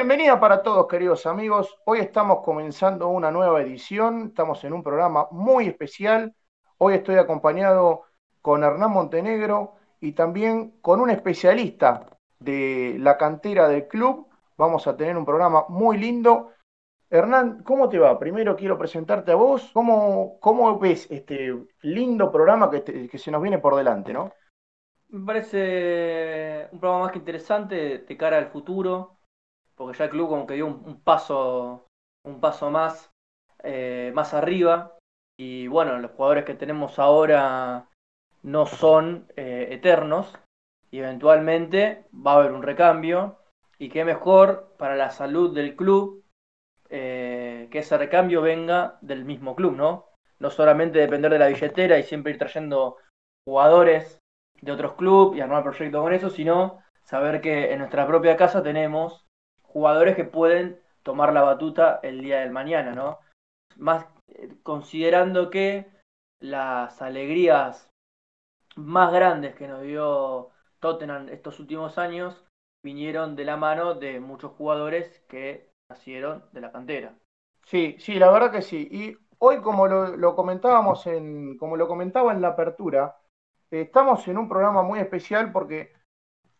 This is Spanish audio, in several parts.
bienvenida para todos, queridos amigos. Hoy estamos comenzando una nueva edición. Estamos en un programa muy especial. Hoy estoy acompañado con Hernán Montenegro y también con un especialista de la cantera del club. Vamos a tener un programa muy lindo. Hernán, ¿cómo te va? Primero quiero presentarte a vos. ¿Cómo, cómo ves este lindo programa que, que se nos viene por delante, no? Me parece un programa más que interesante de cara al futuro porque ya el club como que dio un, paso un paso más, eh, más arriba. Y bueno, los jugadores que tenemos ahora no son eh, eternos. Y eventualmente va a haber un recambio. Y qué mejor para la salud del club eh, que ese recambio venga del mismo club, ¿no? No solamente depender de la billetera y siempre ir trayendo jugadores de otros clubes y armar proyectos con eso, sino saber que en nuestra propia casa tenemos jugadores que pueden tomar la batuta el día del mañana, ¿no? Más eh, considerando que las alegrías más grandes que nos dio Tottenham estos últimos años vinieron de la mano de muchos jugadores que nacieron de la cantera. Sí, sí, la verdad que sí. Y hoy, como lo, comentábamos en, como lo comentaba en la apertura, estamos en un programa muy especial porque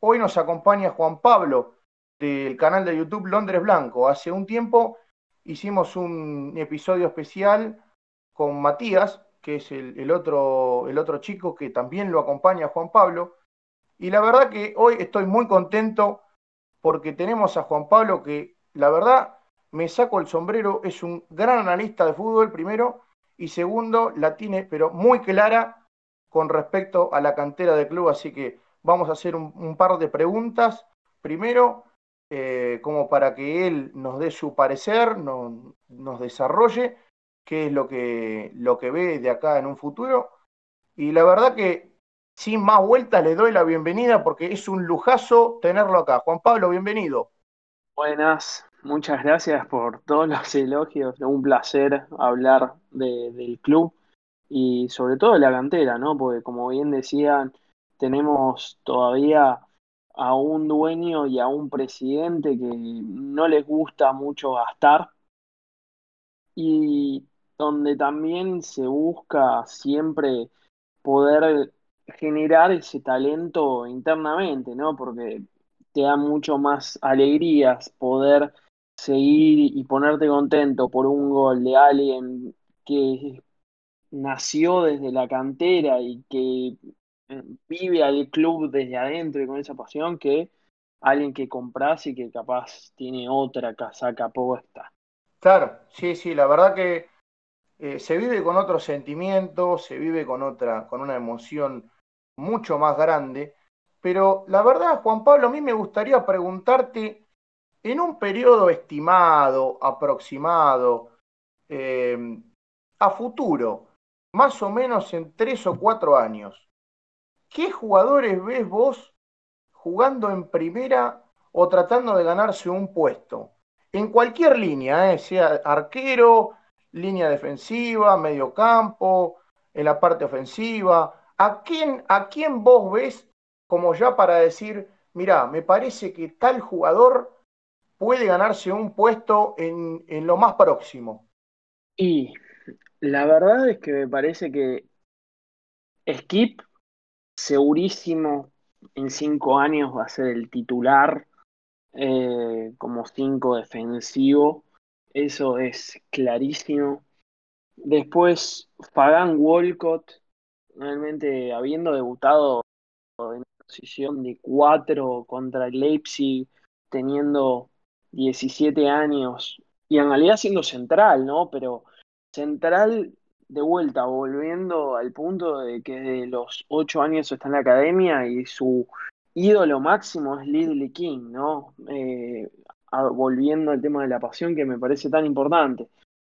hoy nos acompaña Juan Pablo, del canal de YouTube Londres Blanco. Hace un tiempo hicimos un episodio especial con Matías, que es el, otro, el otro chico que también lo acompaña Juan Pablo. Y la verdad que hoy estoy muy contento porque tenemos a Juan Pablo que, la verdad, me saco el sombrero, es un gran analista de fútbol, primero, y segundo, la tiene, pero muy clara con respecto a la cantera del club. Así que vamos a hacer un par de preguntas. Primero, eh, como para que él nos dé su parecer, nos desarrolle qué es lo que, lo que ve de acá en un futuro. Y la verdad que sin más vueltas le doy la bienvenida porque es un lujazo tenerlo acá. Juan Pablo, bienvenido. Buenas, muchas gracias por todos los elogios. Un placer hablar del club y sobre todo de la cantera, ¿no? Porque como bien decían, tenemos todavía a un dueño y a un presidente que no les gusta mucho gastar y donde también se busca siempre poder generar ese talento internamente, ¿no? Porque te da mucho más alegrías poder seguir y ponerte contento por un gol de alguien que nació desde la cantera y que vive al club desde adentro y con esa pasión que alguien que compras y que capaz tiene otra casaca puesta. Claro, sí, sí, la verdad que eh, se vive con otro sentimiento, se vive con otra, con una emoción mucho más grande. Pero la verdad, Juan Pablo, a mí me gustaría preguntarte, en un periodo estimado, aproximado, eh, a futuro, más o menos en tres o cuatro años, ¿qué jugadores ves vos jugando en primera o tratando de ganarse un puesto? En cualquier línea, ¿eh? sea arquero, línea defensiva, medio campo, en la parte ofensiva. ¿A quién, ¿A quién vos ves como ya para decir, mira, me parece que tal jugador puede ganarse un puesto en, en lo más próximo? Y la verdad es que me parece que Skip segurísimo en cinco años va a ser el titular eh, como cinco defensivo. Eso es clarísimo. Después, Fagan Walcott, realmente habiendo debutado en posición de cuatro contra el Leipzig, teniendo 17 años, y en realidad siendo central, ¿no? Pero central de vuelta, volviendo al punto de que de los ocho años está en la academia y su ídolo máximo es Lidley King, ¿no? Eh, volviendo al tema de la pasión que me parece tan importante.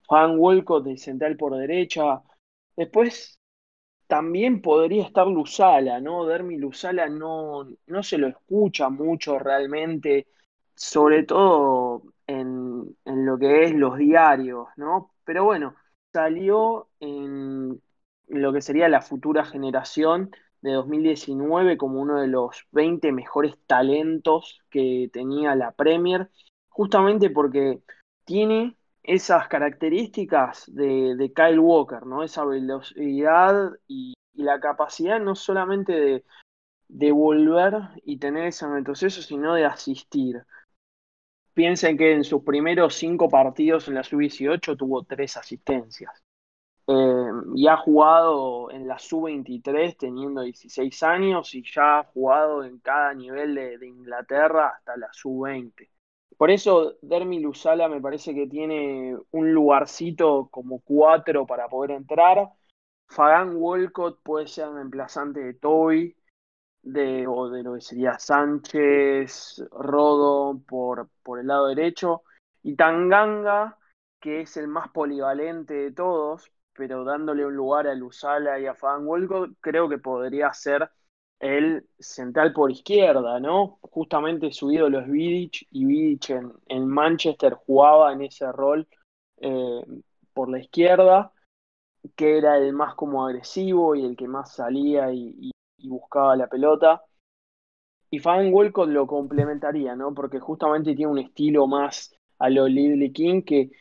Juan Wolcott de central por derecha. Después también podría estar Lusala, ¿no? Dermi Lusala no, no se lo escucha mucho realmente, sobre todo en, en lo que es los diarios, ¿no? Pero bueno, salió en lo que sería la futura generación de 2019 como uno de los 20 mejores talentos que tenía la Premier, justamente porque tiene esas características de, Kyle Walker, ¿no? Esa velocidad y, la capacidad no solamente de, volver y tener ese retroceso, sino de asistir. Piensen que en sus primeros cinco partidos en la sub-18 tuvo tres asistencias. Eh, y ha jugado en la sub-23 teniendo 16 años y ya ha jugado en cada nivel de, Inglaterra hasta la sub-20. Por eso Dermi Luzala me parece que tiene un lugarcito como cuatro para poder entrar. Fagan Walcott puede ser un emplazante de Toy, de, o de lo que sería Sánchez, Rodo por, por el lado derecho. Y Tanganga, que es el más polivalente de todos, pero dándole un lugar a Luzala y a Fagan Walcott, creo que podría ser el central por izquierda, ¿no? Justamente su ídolo es Vidic y Vidic en, Manchester jugaba en ese rol eh, por la izquierda, que era el más como agresivo y el que más salía y, buscaba la pelota. Y Fabian Walcott lo complementaría, ¿no? Porque justamente tiene un estilo más a lo Lidley King que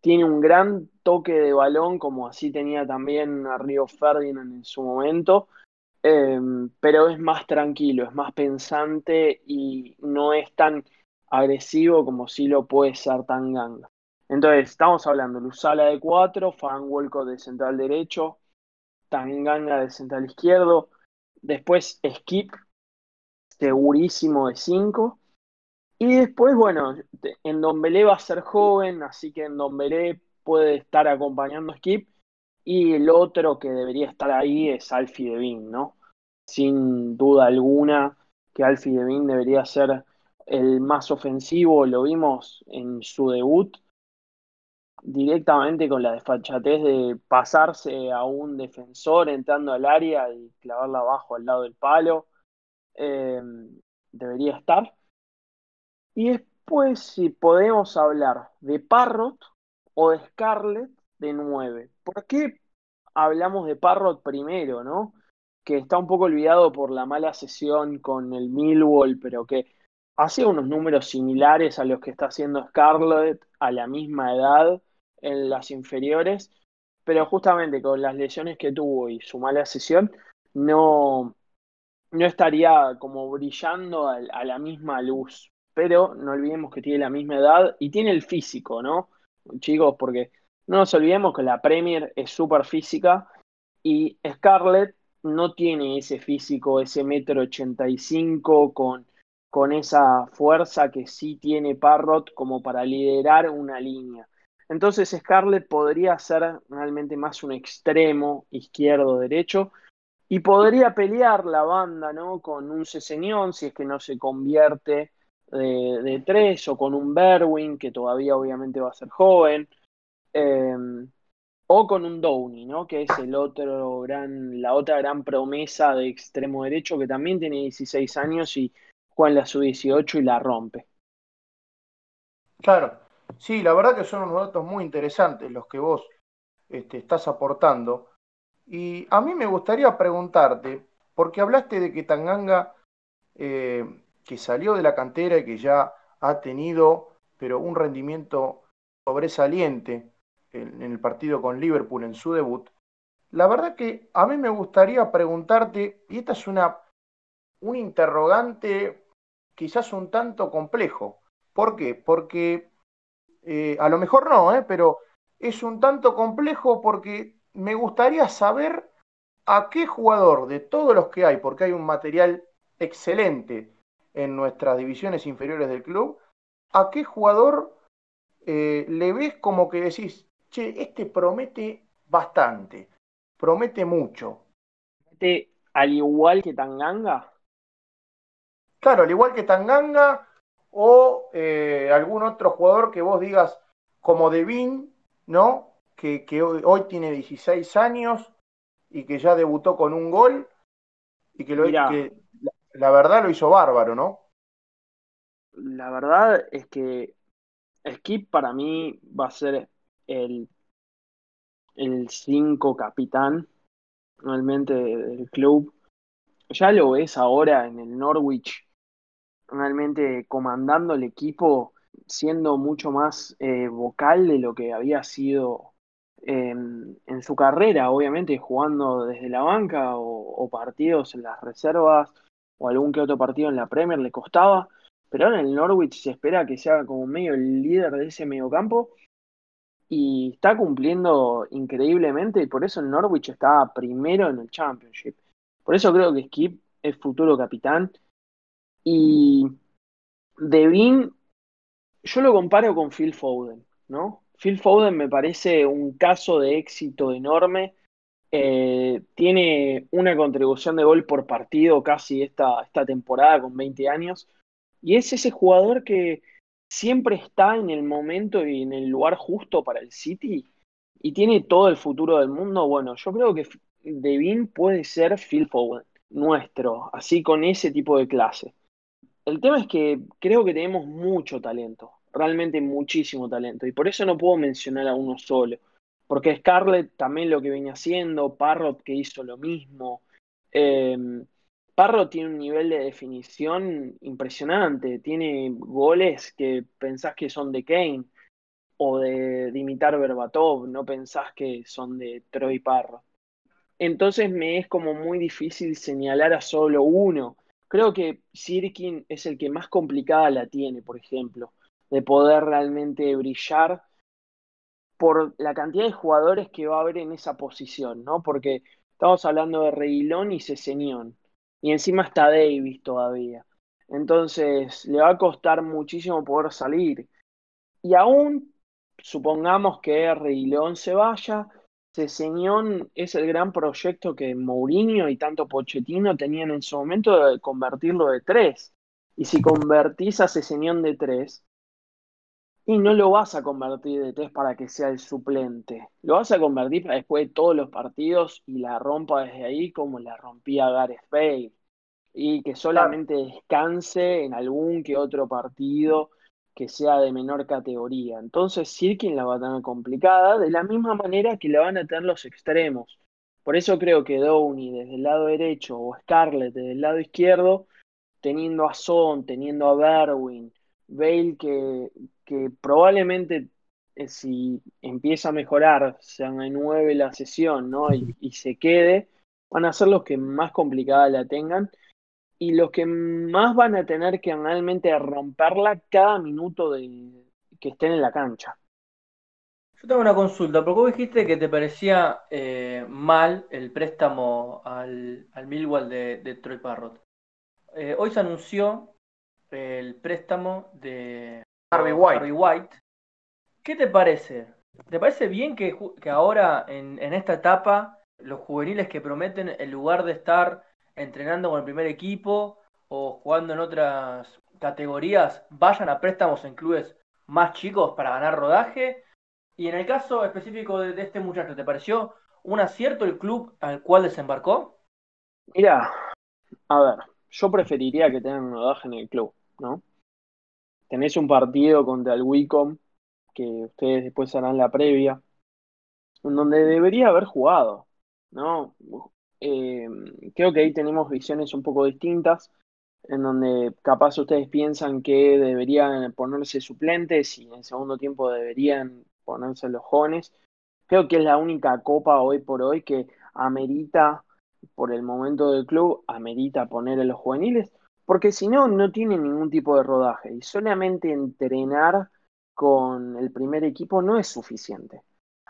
tiene un gran toque de balón, como así tenía también a Río Ferdinand en su momento, Em, pero es más tranquilo, es más pensante y no es tan agresivo como si lo puede ser Tanganga. Entonces, estamos hablando de Lusala de 4, Fan Wolco de central derecho, Tanganga de central izquierdo, después Skip, segurísimo de 5. Y después, bueno, en Belé va a ser joven, así que en Belé puede estar acompañando a Skip y el otro que debería estar ahí es Alfie Devin, ¿no? Sin duda alguna que Alfie Devin debería ser el más ofensivo, lo vimos en su debut, directamente con la desfachatez de pasarse a un defensor entrando al área y clavarla abajo al lado del palo. Em, debería estar. Y después, si podemos hablar de Parrot o de Scarlett, de 9. ¿Por qué hablamos de Parrot primero, no? Que está un poco olvidado por la mala sesión con el Millwall, pero que hace unos números similares a los que está haciendo Scarlett a la misma edad en las inferiores, pero justamente con las lesiones que tuvo y su mala sesión, no, no estaría como brillando a, a la misma luz. Pero no olvidemos que tiene la misma edad y tiene el físico, ¿no? Chicos, porque no nos olvidemos que la Premier es súper física y Scarlett no tiene ese físico, ese metro ochenta y cinco con, con esa fuerza que sí tiene Parrot como para liderar una línea. Entonces Scarlett podría ser realmente más un extremo izquierdo-derecho y podría pelear la banda ¿no? con un Ceseñón si es que no se convierte de, tres o con un Berwin que todavía obviamente va a ser joven Em, o con un Downey, ¿no? Que es el otro gran, la otra gran promesa de extremo derecho que también tiene 16 años y juega en la sub-18 y la rompe. Claro, sí, la verdad que son unos datos muy interesantes los que vos este, estás aportando. Y a mí me gustaría preguntarte, porque hablaste de que Tanganga, eh, que salió de la cantera y que ya ha tenido, pero un rendimiento sobresaliente en, el partido con Liverpool en su debut, la verdad que a mí me gustaría preguntarte, y esta es una, un interrogante quizás un tanto complejo. ¿Por qué? Porque eh, a lo mejor no, eh, pero es un tanto complejo porque me gustaría saber a qué jugador de todos los que hay, porque hay un material excelente en nuestras divisiones inferiores del club, a qué jugador eh, le ves como que decís, che, este promete bastante, promete mucho. ¿Promete al igual que Tanganga? Claro, al igual que Tanganga o eh, algún otro jugador que vos digas como Devin, ¿no? Que, hoy, tiene 16 años y que ya debutó con un gol y que, lo, que la verdad lo hizo bárbaro, ¿no? La verdad es que Skip para mí va a ser el, el 5 capitán realmente del club. Ya lo ves ahora en el Norwich, realmente comandando el equipo siendo mucho más eh, vocal de lo que había sido en su carrera, obviamente jugando desde la banca o, partidos en las reservas o algún que otro partido en la Premier le costaba, pero ahora en el Norwich se espera que sea como medio el líder de ese mediocampo y está cumpliendo increíblemente y por eso el Norwich está primero en el Championship. Por eso creo que Skip es futuro capitán y Devin yo lo comparo con Phil Foden, ¿no? Phil Foden me parece un caso de éxito enorme. Eh, tiene una contribución de gol por partido casi esta, esta temporada con 20 años. Y es ese jugador que siempre está en el momento y en el lugar justo para el City y tiene todo el futuro del mundo. Bueno, yo creo que Devin puede ser Phil Foden, nuestro, así con ese tipo de clase. El tema es que creo que tenemos mucho talento, realmente muchísimo talento, y por eso no puedo mencionar a uno solo, porque Scarlett también lo que venía haciendo, Parrot que hizo lo mismo. Eh, Parrot tiene un nivel de definición impresionante, tiene goles que pensás que son de Kane o de Dimitar Berbatov, no pensás que son de Troy Parrot. Entonces me es como muy difícil señalar a solo uno. Creo que Sirkin es el que más complicada la tiene, por ejemplo, de poder realmente brillar por la cantidad de jugadores que va a haber en esa posición, ¿no? Porque estamos hablando de Reguilón y Cesenión, y encima está Davis todavía. Entonces le va a costar muchísimo poder salir. Y aún supongamos que Reguilón se vaya, Ceseñón es el gran proyecto que Mourinho y tanto Pochettino tenían en su momento de convertirlo de tres. Y si convertís a Ceseñón de tres, y no lo vas a convertir de tres para que sea el suplente. Lo vas a convertir para después de todos los partidos y la rompa desde ahí como la rompía Gareth Bale. Y que solamente descanse en algún que otro partido que sea de menor categoría. Entonces Sirkin la va a tener complicada, de la misma manera que la van a tener los extremos. Por eso creo que Downey desde el lado derecho o Scarlett desde el lado izquierdo, teniendo a Son, teniendo a Berwin, Bale que, que probablemente eh, si empieza a mejorar, se renueve la sesión ¿no? y se quede, van a ser los que más complicada la tengan y los que más van a tener que realmente romperla cada minuto de, que estén en la cancha. Yo tengo una consulta, porque vos dijiste que te parecía eh, mal el préstamo al, al Millwall de, Troy Parrot. Eh, hoy se anunció el préstamo de Harvey White. White. ¿Qué te parece? ¿Te parece bien que, que ahora en, en esta etapa los juveniles que prometen, en lugar de estar entrenando con el primer equipo o jugando en otras categorías vayan a préstamos en clubes más chicos para ganar rodaje. Y en el caso específico de, este muchacho, ¿te pareció un acierto el club al cual desembarcó? Mira, a ver, yo preferiría que tengan rodaje en el club, ¿no? Tenés un partido contra el Wicom, que ustedes después harán la previa, en donde debería haber jugado, ¿no? Eh, creo que ahí tenemos visiones un poco distintas, en donde capaz ustedes piensan que deberían ponerse suplentes y en el segundo tiempo deberían ponerse los jóvenes. Creo que es la única copa hoy por hoy que amerita, por el momento del club, amerita poner a los juveniles, porque si no, no tiene ningún tipo de rodaje y solamente entrenar con el primer equipo no es suficiente.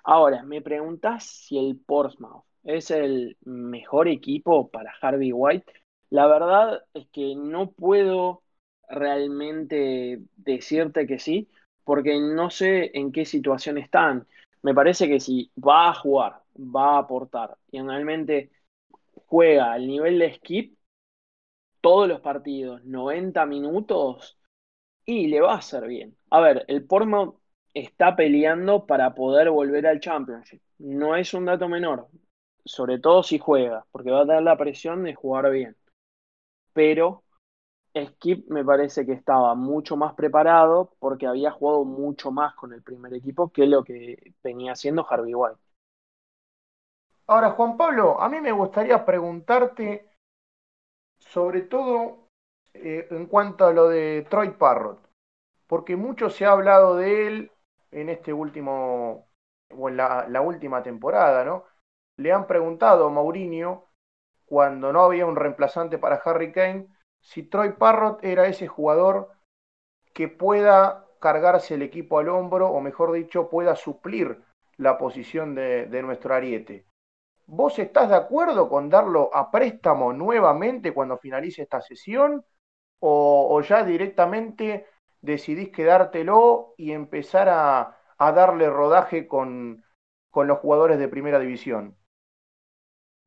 Ahora, me preguntas si el Portsmouth es el mejor equipo para Harvey White. La verdad es que no puedo realmente decirte que sí, porque no sé en qué situación están. Me parece que si va a jugar, va a aportar y realmente juega al nivel de skip todos los partidos, 90 minutos, y le va a hacer bien. A ver, el Portsmouth está peleando para poder volver al Championship. No es un dato menor sobre todo si juega, porque va a tener la presión de jugar bien. Pero Skip me parece que estaba mucho más preparado porque había jugado mucho más con el primer equipo que lo que venía haciendo Harvey White. Ahora, Juan Pablo, a mí me gustaría preguntarte sobre todo eh, en cuanto a lo de Troy Parrot. porque mucho se ha hablado de él en este último, o en la, última temporada, ¿no? Le han preguntado a Mourinho, cuando no había un reemplazante para Harry Kane, si Troy Parrott era ese jugador que pueda cargarse el equipo al hombro, o mejor dicho, pueda suplir la posición de, nuestro ariete. ¿Vos estás de acuerdo con darlo a préstamo nuevamente cuando finalice esta sesión? ¿O, o ya directamente decidís quedártelo y empezar a, a darle rodaje con, con, los jugadores de primera división?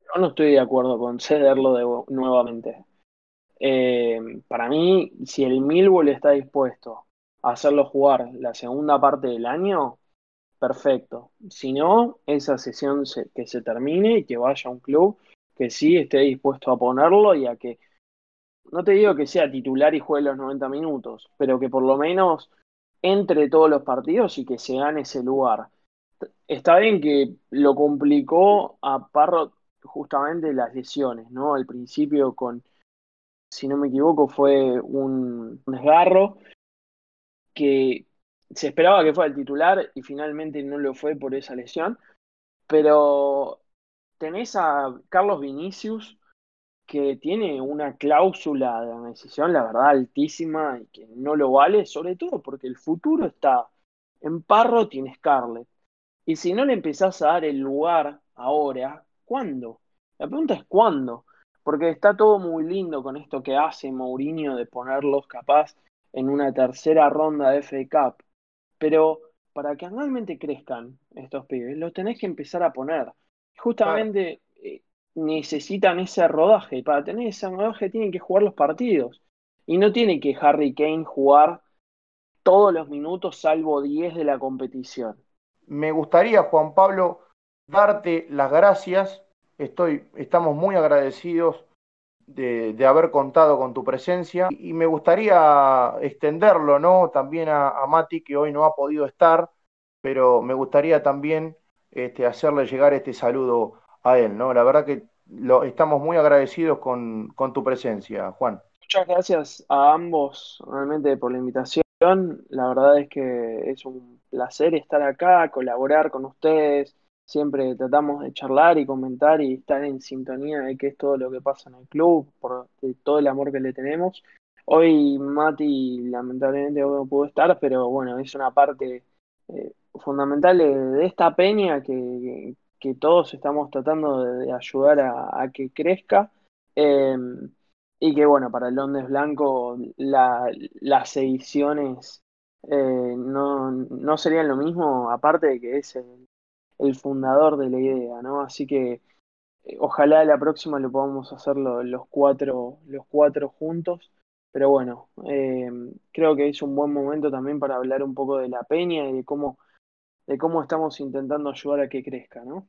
Yo no estoy de acuerdo con cederlo de, nuevamente. Eh, para mí, si el Millwall está dispuesto a hacerlo jugar la segunda parte del año, perfecto. Si no, esa sesión se, que se termine y que vaya a un club que sí esté dispuesto a ponerlo y a que, no te digo que sea titular y juegue los 90 minutos, pero que por lo menos entre todos los partidos y que se gane ese lugar. Está bien que lo complicó a Parrot justamente las lesiones, ¿no? Al principio con, si no me equivoco, fue un desgarro que se esperaba que fuera el titular y finalmente no lo fue por esa lesión. Pero tenés a Carlos Vinicius que tiene una cláusula de decisión, la verdad, altísima y que no lo vale, sobre todo porque el futuro está en Parro, tiene Scarlett. Y si no le empezás a dar el lugar ahora, ¿cuándo? La pregunta es ¿cuándo? Porque está todo muy lindo con esto que hace Mourinho de ponerlos capaz en una tercera ronda de FA Cup pero para que anualmente crezcan estos pibes, los tenés que empezar a poner. Justamente eh, necesitan ese rodaje. Para tener ese rodaje tienen que jugar los partidos. Y no tiene que Harry Kane jugar todos los minutos salvo 10 de la competición. Me gustaría, Juan Pablo, darte las gracias. Estoy, estamos muy agradecidos de, de, haber contado con tu presencia y me gustaría extenderlo, ¿no? También a, a, Mati, que hoy no ha podido estar, pero me gustaría también este, hacerle llegar este saludo a él, ¿no? La verdad que lo, estamos muy agradecidos con, con tu presencia, Juan. Muchas gracias a ambos realmente por la invitación. La verdad es que es un placer estar acá, colaborar con ustedes siempre tratamos de charlar y comentar y estar en sintonía de qué es todo lo que pasa en el club, por todo el amor que le tenemos. Hoy Mati lamentablemente no pudo estar, pero bueno, es una parte eh, fundamental de, de, esta peña que, que, todos estamos tratando de, ayudar a, que crezca. Eh, y que bueno, para el Londres Blanco la, las ediciones eh, no, no serían lo mismo, aparte de que es el, fundador de la idea, ¿no? Así que eh, ojalá la próxima lo podamos hacerlo los cuatro, los cuatro juntos. Pero bueno, eh, creo que es un buen momento también para hablar un poco de la peña y de cómo, de cómo estamos intentando ayudar a que crezca, ¿no?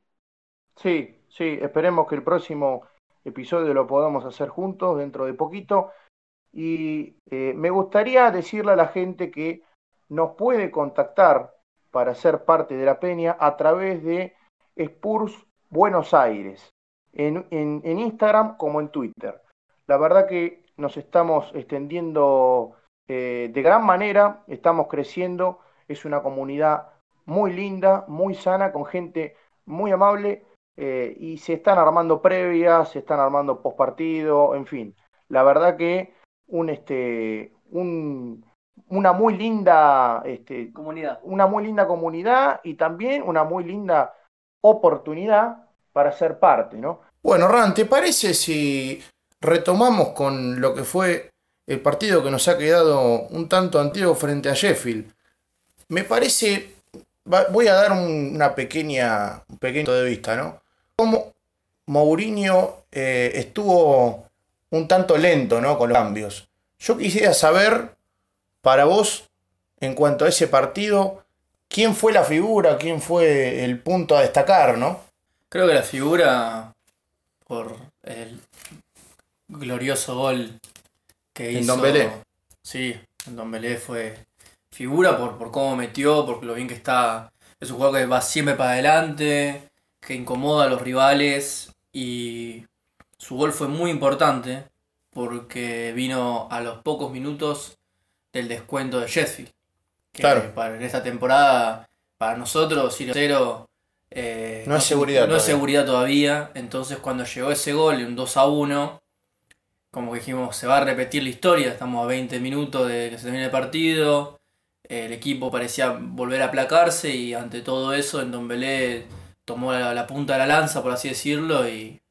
Sí, sí, esperemos que el próximo episodio lo podamos hacer juntos dentro de poquito. Y eh, me gustaría decirle a la gente que nos puede contactar para ser parte de la peña a través de Spurs Buenos Aires, en, en, Instagram como en Twitter. La verdad que nos estamos extendiendo eh, de gran manera, estamos creciendo, es una comunidad muy linda, muy sana, con gente muy amable eh, y se están armando previas, se están armando postpartido, en fin. La verdad que un, este, un, una muy linda este, comunidad. Una muy linda comunidad y también una muy linda oportunidad para ser parte, ¿no? Bueno, Ran, ¿te parece si retomamos con lo que fue el partido que nos ha quedado un tanto antiguo frente a Sheffield? Me parece, voy a dar una pequeña, un pequeño de vista, ¿no? Como Mourinho eh, estuvo un tanto lento, ¿no? Con los cambios. Yo quisiera saber para vos, en cuanto a ese partido, ¿quién fue la figura? ¿Quién fue el punto a destacar, no? Creo que la figura, por el glorioso gol que en hizo. Don Belé. Sí, en Don Belé fue figura por, por cómo metió, por lo bien que está. Es un jugador que va siempre para adelante, que incomoda a los rivales y su gol fue muy importante porque vino a los pocos minutos del descuento de Sheffield. Que Claro. para en esta temporada, para nosotros, ir a cero. eh, No es seguridad No es seguridad todavía. Entonces, cuando llegó ese gol, un 2 a 1, como que dijimos, se va a repetir la historia. Estamos a 20 minutos de que se termine el partido. El equipo parecía volver a aplacarse y ante todo eso, en Don Belé tomó la, la punta de la lanza, por así decirlo, y,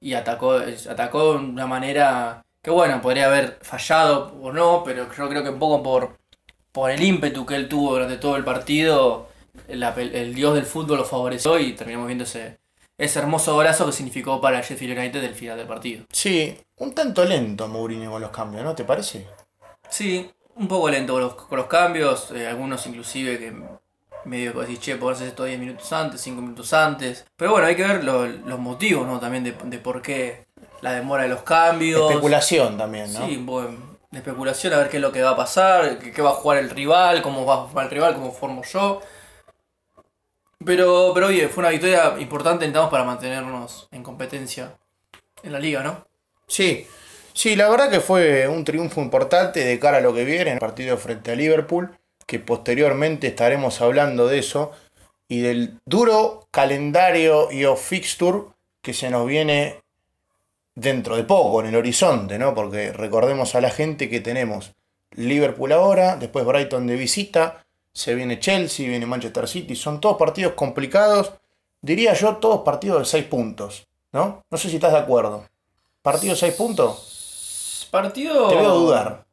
y atacó, atacó de una manera que, bueno, podría haber fallado o no, pero yo creo que un poco por, por el ímpetu que él tuvo durante todo el partido, pel- el dios del fútbol lo favoreció y terminamos viendo ese, ese hermoso golazo que significó para el Sheffield United del final del partido. Sí, un tanto lento Mourinho con los cambios, ¿no? ¿Te parece? Sí, un poco lento con los, con los cambios, eh, algunos inclusive que medio que decís, che, podés hacer esto 10 minutos antes, 5 minutos antes. Pero bueno, hay que ver lo- los motivos, ¿no? También de, de por qué la demora de los cambios. Especulación también, ¿no? Sí, bueno, de especulación a ver qué es lo que va a pasar, qué, qué va a jugar el rival, cómo va a jugar el rival, cómo formo yo. Pero, pero oye, fue una victoria importante, entramos para mantenernos en competencia en la liga, ¿no? Sí, sí, la verdad que fue un triunfo importante de cara a lo que viene en el partido frente a Liverpool, que posteriormente estaremos hablando de eso y del duro calendario y o fixture que se nos viene dentro de poco, en el horizonte, ¿no? Porque recordemos a la gente que tenemos Liverpool ahora, después Brighton de visita, se viene Chelsea, viene Manchester City, son todos partidos complicados, diría yo, todos partidos de 6 puntos, ¿no? No sé si estás de acuerdo. ¿Partido de 6 puntos? Partido. Te veo dudar.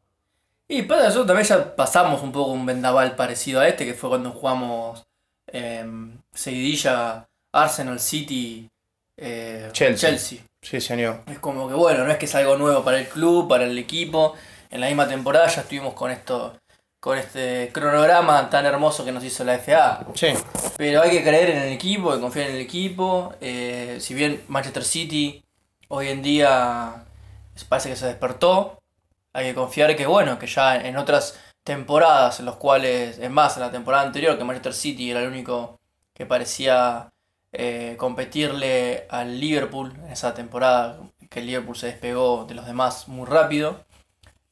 Y para nosotros también ya pasamos un poco un vendaval parecido a este, que fue cuando jugamos eh, seguidilla Arsenal City eh, Chelsea. Sí, señor. Es como que bueno, no es que es algo nuevo para el club, para el equipo. En la misma temporada ya estuvimos con esto, con este cronograma tan hermoso que nos hizo la FA. Sí, Pero hay que creer en el equipo, hay que confiar en el equipo. Eh, si bien Manchester City hoy en día parece que se despertó, hay que confiar que bueno, que ya en otras temporadas en los cuales, es más, en la temporada anterior que Manchester City era el único que parecía eh, competirle al Liverpool en esa temporada que el Liverpool se despegó de los demás muy rápido.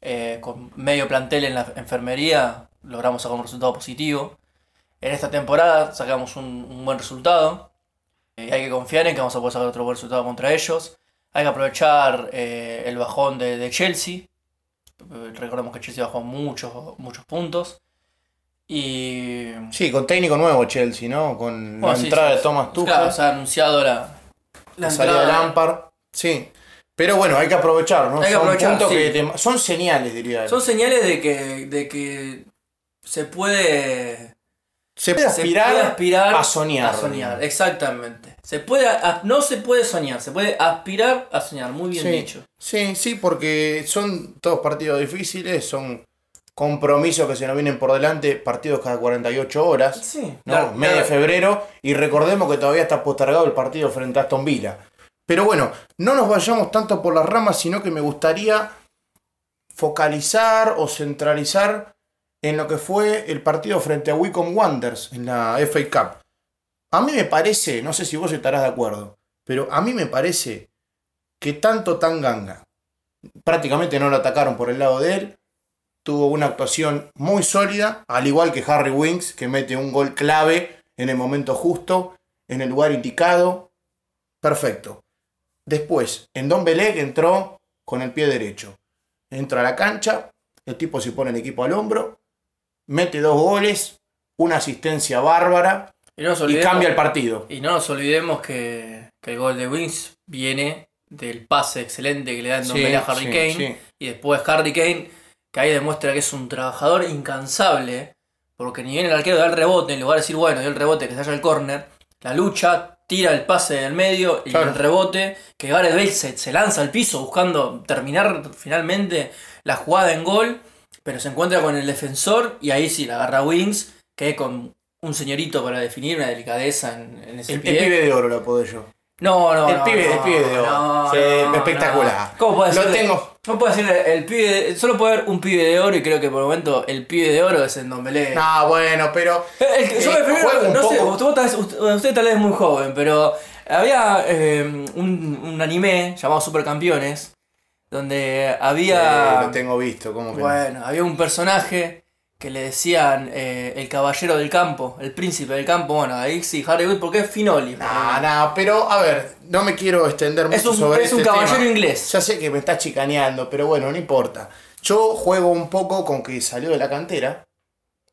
eh, con medio plantel en la enfermería logramos sacar un resultado positivo. En esta temporada sacamos un, buen resultado. Eh, hay que confiar en que vamos a poder sacar otro buen resultado contra ellos. Hay que aprovechar eh, el bajón de, de Chelsea. Eh, Recordemos que Chelsea bajó muchos, muchos puntos. Y. sí, con técnico nuevo Chelsea, ¿no? Con Bueno, la sí, entrada sí, de Thomas Tuchel, Claro, se ha anunciado la, la la salida de. Lampard. Sí. Pero bueno, hay que aprovechar, ¿no? Hay que son, aprovechar, puntos sí. que te- son señales, diría él. Son señales de que, de que se puede Se puede se aspirar, puede aspirar a soñar. A soñar, exactamente. Se puede, a- no se puede soñar, se puede aspirar a soñar, muy bien Sí. dicho. Sí, sí, porque son todos partidos difíciles, son compromisos que se nos vienen por delante, partidos cada 48 horas. Sí, ¿no? claro, mes de claro. febrero y recordemos que todavía está postergado el partido frente a Aston Villa. Pero bueno, no nos vayamos tanto por las ramas, sino que me gustaría focalizar o centralizar en lo que fue el partido frente a Wycombe Wanderers en la FA Cup. A mí me parece, no sé si vos estarás de acuerdo, pero a mí me parece que tanto Tanganga, prácticamente no lo atacaron por el lado de él, tuvo una actuación muy sólida, al igual que Harry Winks, que mete un gol clave en el momento justo, en el lugar indicado. Perfecto. Después, en Don que entró con el pie derecho. Entra a la cancha, el tipo se pone el equipo al hombro, mete dos goles, una asistencia bárbara Y no cambia el partido. y no nos olvidemos que, que el gol de Wings viene del pase excelente que le da en Don Belé a Harry sí, Kane. sí. Y después Harry Kane, que ahí demuestra que es un trabajador incansable, porque ni bien el arquero da el rebote, en lugar de decir, bueno, dio el rebote, que se haya el córner, la lucha, tira el pase del medio y Claro. el rebote, que Gareth Bale se, se lanza al piso buscando terminar finalmente la jugada en gol, pero se encuentra con el defensor y ahí sí la agarra Wings, que con un señorito para definir una delicadeza en, en ese El, el pie. pibe de oro lo apodé yo. No, no, El no, pibe, no, el pibe de oro. no, Sí, no, espectacular. no. ¿Cómo puede Lo ser? tengo. No puede decir el, el pibe de- solo puede haber un pibe de oro y creo que por el momento el pibe de oro es el Don Belé. No, bueno, pero El- el- yo Eh, el un no sé, usted, tal vez- usted- usted tal vez es muy joven, pero había eh, un, un anime llamado Supercampeones donde Eh, había lo tengo visto, como que no? bueno, había un personaje que le decían eh, el caballero del campo, el príncipe del campo. Bueno, ahí sí, Harry Winks, porque es Finoli. No, no, pero a ver, no me quiero extender mucho Es un, sobre es un este caballero tema. inglés. Ya sé que me estás chicaneando, pero bueno, no importa. Yo juego un poco con que salió de la cantera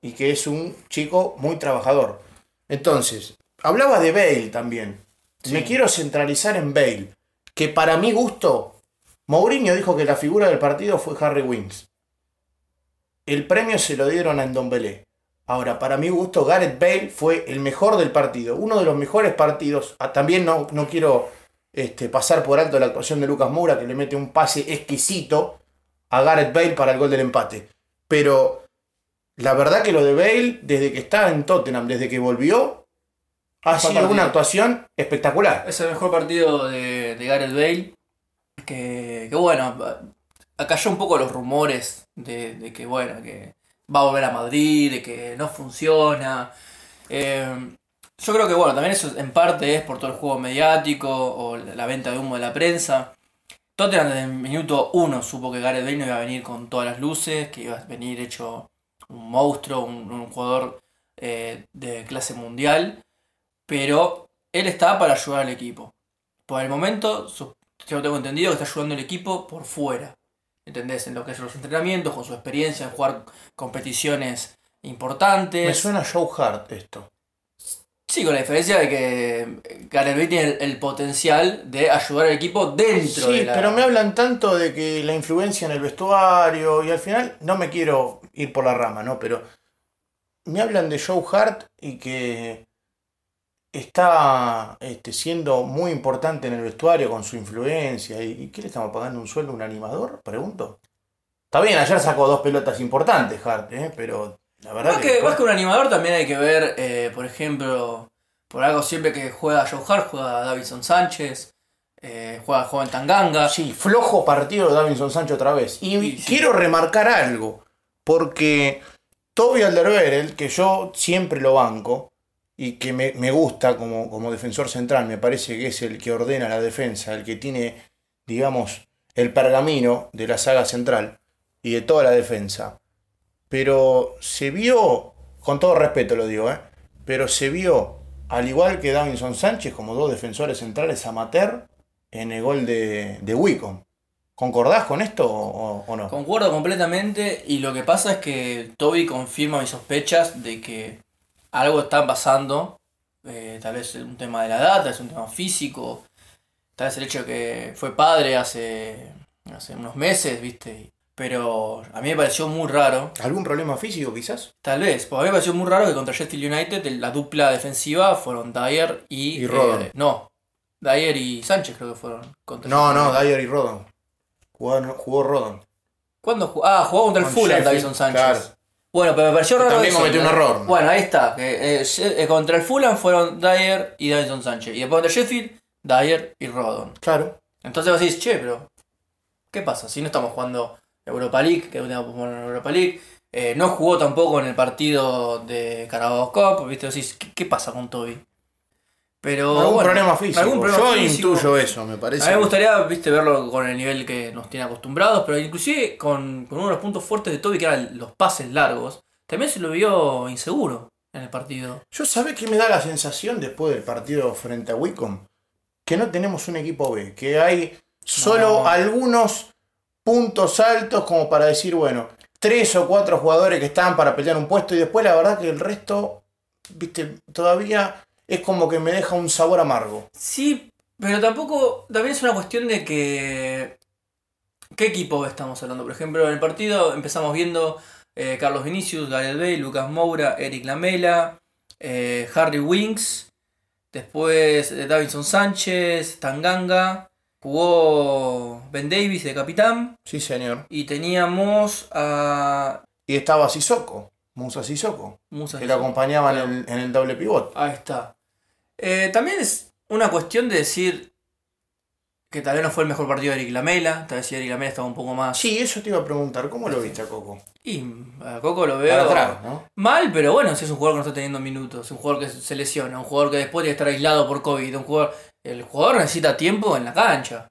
y que es un chico muy trabajador. Entonces, hablaba de Bale también. Me quiero centralizar en Bale, que para mi gusto, Mourinho dijo que la figura del partido fue Harry Winks. El premio se lo dieron a Ndombele. Ahora, para mi gusto, Gareth Bale fue el mejor del partido, uno de los mejores partidos. Ah, También no, no quiero este, pasar por alto la actuación de Lucas Moura, que le mete un pase exquisito a Gareth Bale para el gol del empate. Pero la verdad que lo de Bale, desde que está en Tottenham, desde que volvió, ha sido partido. una actuación espectacular. Es el mejor partido de, de Gareth Bale. Que, que bueno, acalló un poco los rumores de, de que bueno, que va a volver a Madrid, de que no funciona. Eh, yo creo que bueno, también eso en parte es por todo el juego mediático o la venta de humo de la prensa. Tottenham desde el minuto uno supo que Gareth Bale no iba a venir con todas las luces, que iba a venir hecho un monstruo, un, jugador eh, de clase mundial, pero él está para ayudar al equipo. Por el momento, su- yo tengo entendido que está ayudando al equipo por fuera. ¿Entendés? En lo que es los entrenamientos, con su experiencia en jugar competiciones importantes. Me suena a Joe Hart esto. Sí, con la diferencia de que Gareth Bale tiene el, el potencial de ayudar al equipo dentro de Sí, la... pero me hablan tanto de que la influencia en el vestuario y al final no me quiero ir por la rama, ¿no? Pero me hablan de Joe Hart y que está este, siendo muy importante en el vestuario con su influencia. ¿Y, qué le estamos pagando un sueldo a un animador? Pregunto. Está bien, ayer sacó dos pelotas importantes Hart, ¿eh? pero la verdad Más que, más que un animador también hay que ver, eh, por ejemplo, por algo siempre que juega Joe Hart, juega Davison Sánchez, eh, juega joven Tanganga. Sí, flojo partido de Davinson Sancho otra vez. Y Sí, sí. quiero remarcar algo, porque Toby Alderweireld, que yo siempre lo banco y que me, me gusta como, como defensor central, me parece que es el que ordena la defensa, el que tiene, digamos, el pergamino de la saga central y de toda la defensa. Pero se vio, con todo respeto lo digo, ¿eh? pero se vio, al igual que Davinson Sánchez, como dos defensores centrales amateur en el gol de, de Wicom. ¿Concordás con esto o, o no? Concuerdo completamente y lo que pasa es que Toby confirma mis sospechas de que algo está pasando, eh, tal vez un tema de la data, es un tema físico, tal vez el hecho de que fue padre hace, hace unos meses, ¿viste? Pero a mí me pareció muy raro ¿Algún problema físico quizás? Tal vez, porque a mí me pareció muy raro que contra Sheffield United la dupla defensiva fueron Dyer y. Y Rodon. eh, no, Dyer y Sánchez creo que fueron contra No, no, United. Dyer y Rodon. Jugó, jugó Rodon. ¿Cuándo jugó? Ah, jugó contra el Con Fulham Davison Sánchez. claro. Bueno, pero me pareció raro. también eso, cometió un error, ¿no? Bueno, ahí está. eh, She- eh, contra el Fulham fueron Dyer y Davison Sánchez. Y después contra Sheffield, Dyer y Rodon. Claro. Entonces vos decís, che, pero. ¿Qué pasa? Si no estamos jugando Europa League, que no tenemos jugar en Europa League. eh, no jugó tampoco en el partido de Carabao Cup. ¿Viste? Vos decís, ¿qué, qué pasa con Toby? Pero. algún bueno, problema físico. algún problema Yo físico. intuyo eso, me parece. A mí me gustaría, viste, verlo con el nivel que nos tiene acostumbrados, pero inclusive con, con uno de los puntos fuertes de Toby, que eran los pases largos, también se lo vio inseguro en el partido. Yo sabés que me da la sensación después del partido frente a Wicom que no tenemos un equipo B, que hay solo No. algunos puntos altos como para decir, bueno, tres o cuatro jugadores que están para pelear un puesto y después la verdad que el resto, viste, todavía es como que me deja un sabor amargo. Sí, pero tampoco, también es una cuestión de que... ¿Qué equipo estamos hablando? Por ejemplo, en el partido empezamos viendo eh, Carlos Vinicius, Gareth Bale, Lucas Moura, Eric Lamela, eh, Harry Winks, después eh, Davinson Sánchez, Tanganga, jugó Ben Davis de capitán Sí, señor. y teníamos a Y estaba Sissoko, Musa Sissoko, Musa que lo acompañaba en el, en el doble pivot. Ahí está. Eh, también es una cuestión de decir que tal vez no fue el mejor partido de Eric Lamela, tal vez si Eric Lamela estaba un poco más... Sí, eso te iba a preguntar, ¿cómo lo viste a Coco? Y a Coco lo veo atrás, ¿no? mal, pero bueno, si es un jugador que no está teniendo minutos, un jugador que se lesiona, un jugador que después tiene que estar aislado por COVID, un jugador... El jugador necesita tiempo en la cancha.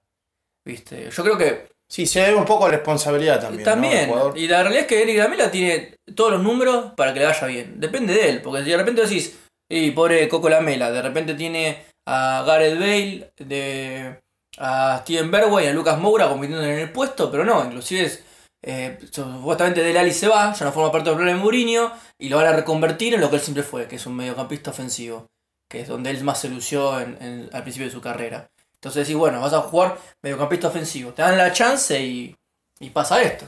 ¿Viste? Yo creo que Sí, se debe un poco a responsabilidad también. También, y la realidad es que Eric Lamela tiene todos los números para que le vaya bien. Depende de él, porque si de repente decís, y pobre Coco Lamela, de repente tiene a Gareth Bale, de, a Steven Berway, a Lucas Moura compitiendo en el puesto, pero no, inclusive eh, supuestamente Del Ali se va, ya no forma parte del plan de Mourinho, y lo van a reconvertir en lo que él siempre fue, que es un mediocampista ofensivo, que es donde él más se lució en- en- al principio de su carrera. Entonces decís, bueno, vas a jugar mediocampista ofensivo, te dan la chance y, y pasa esto.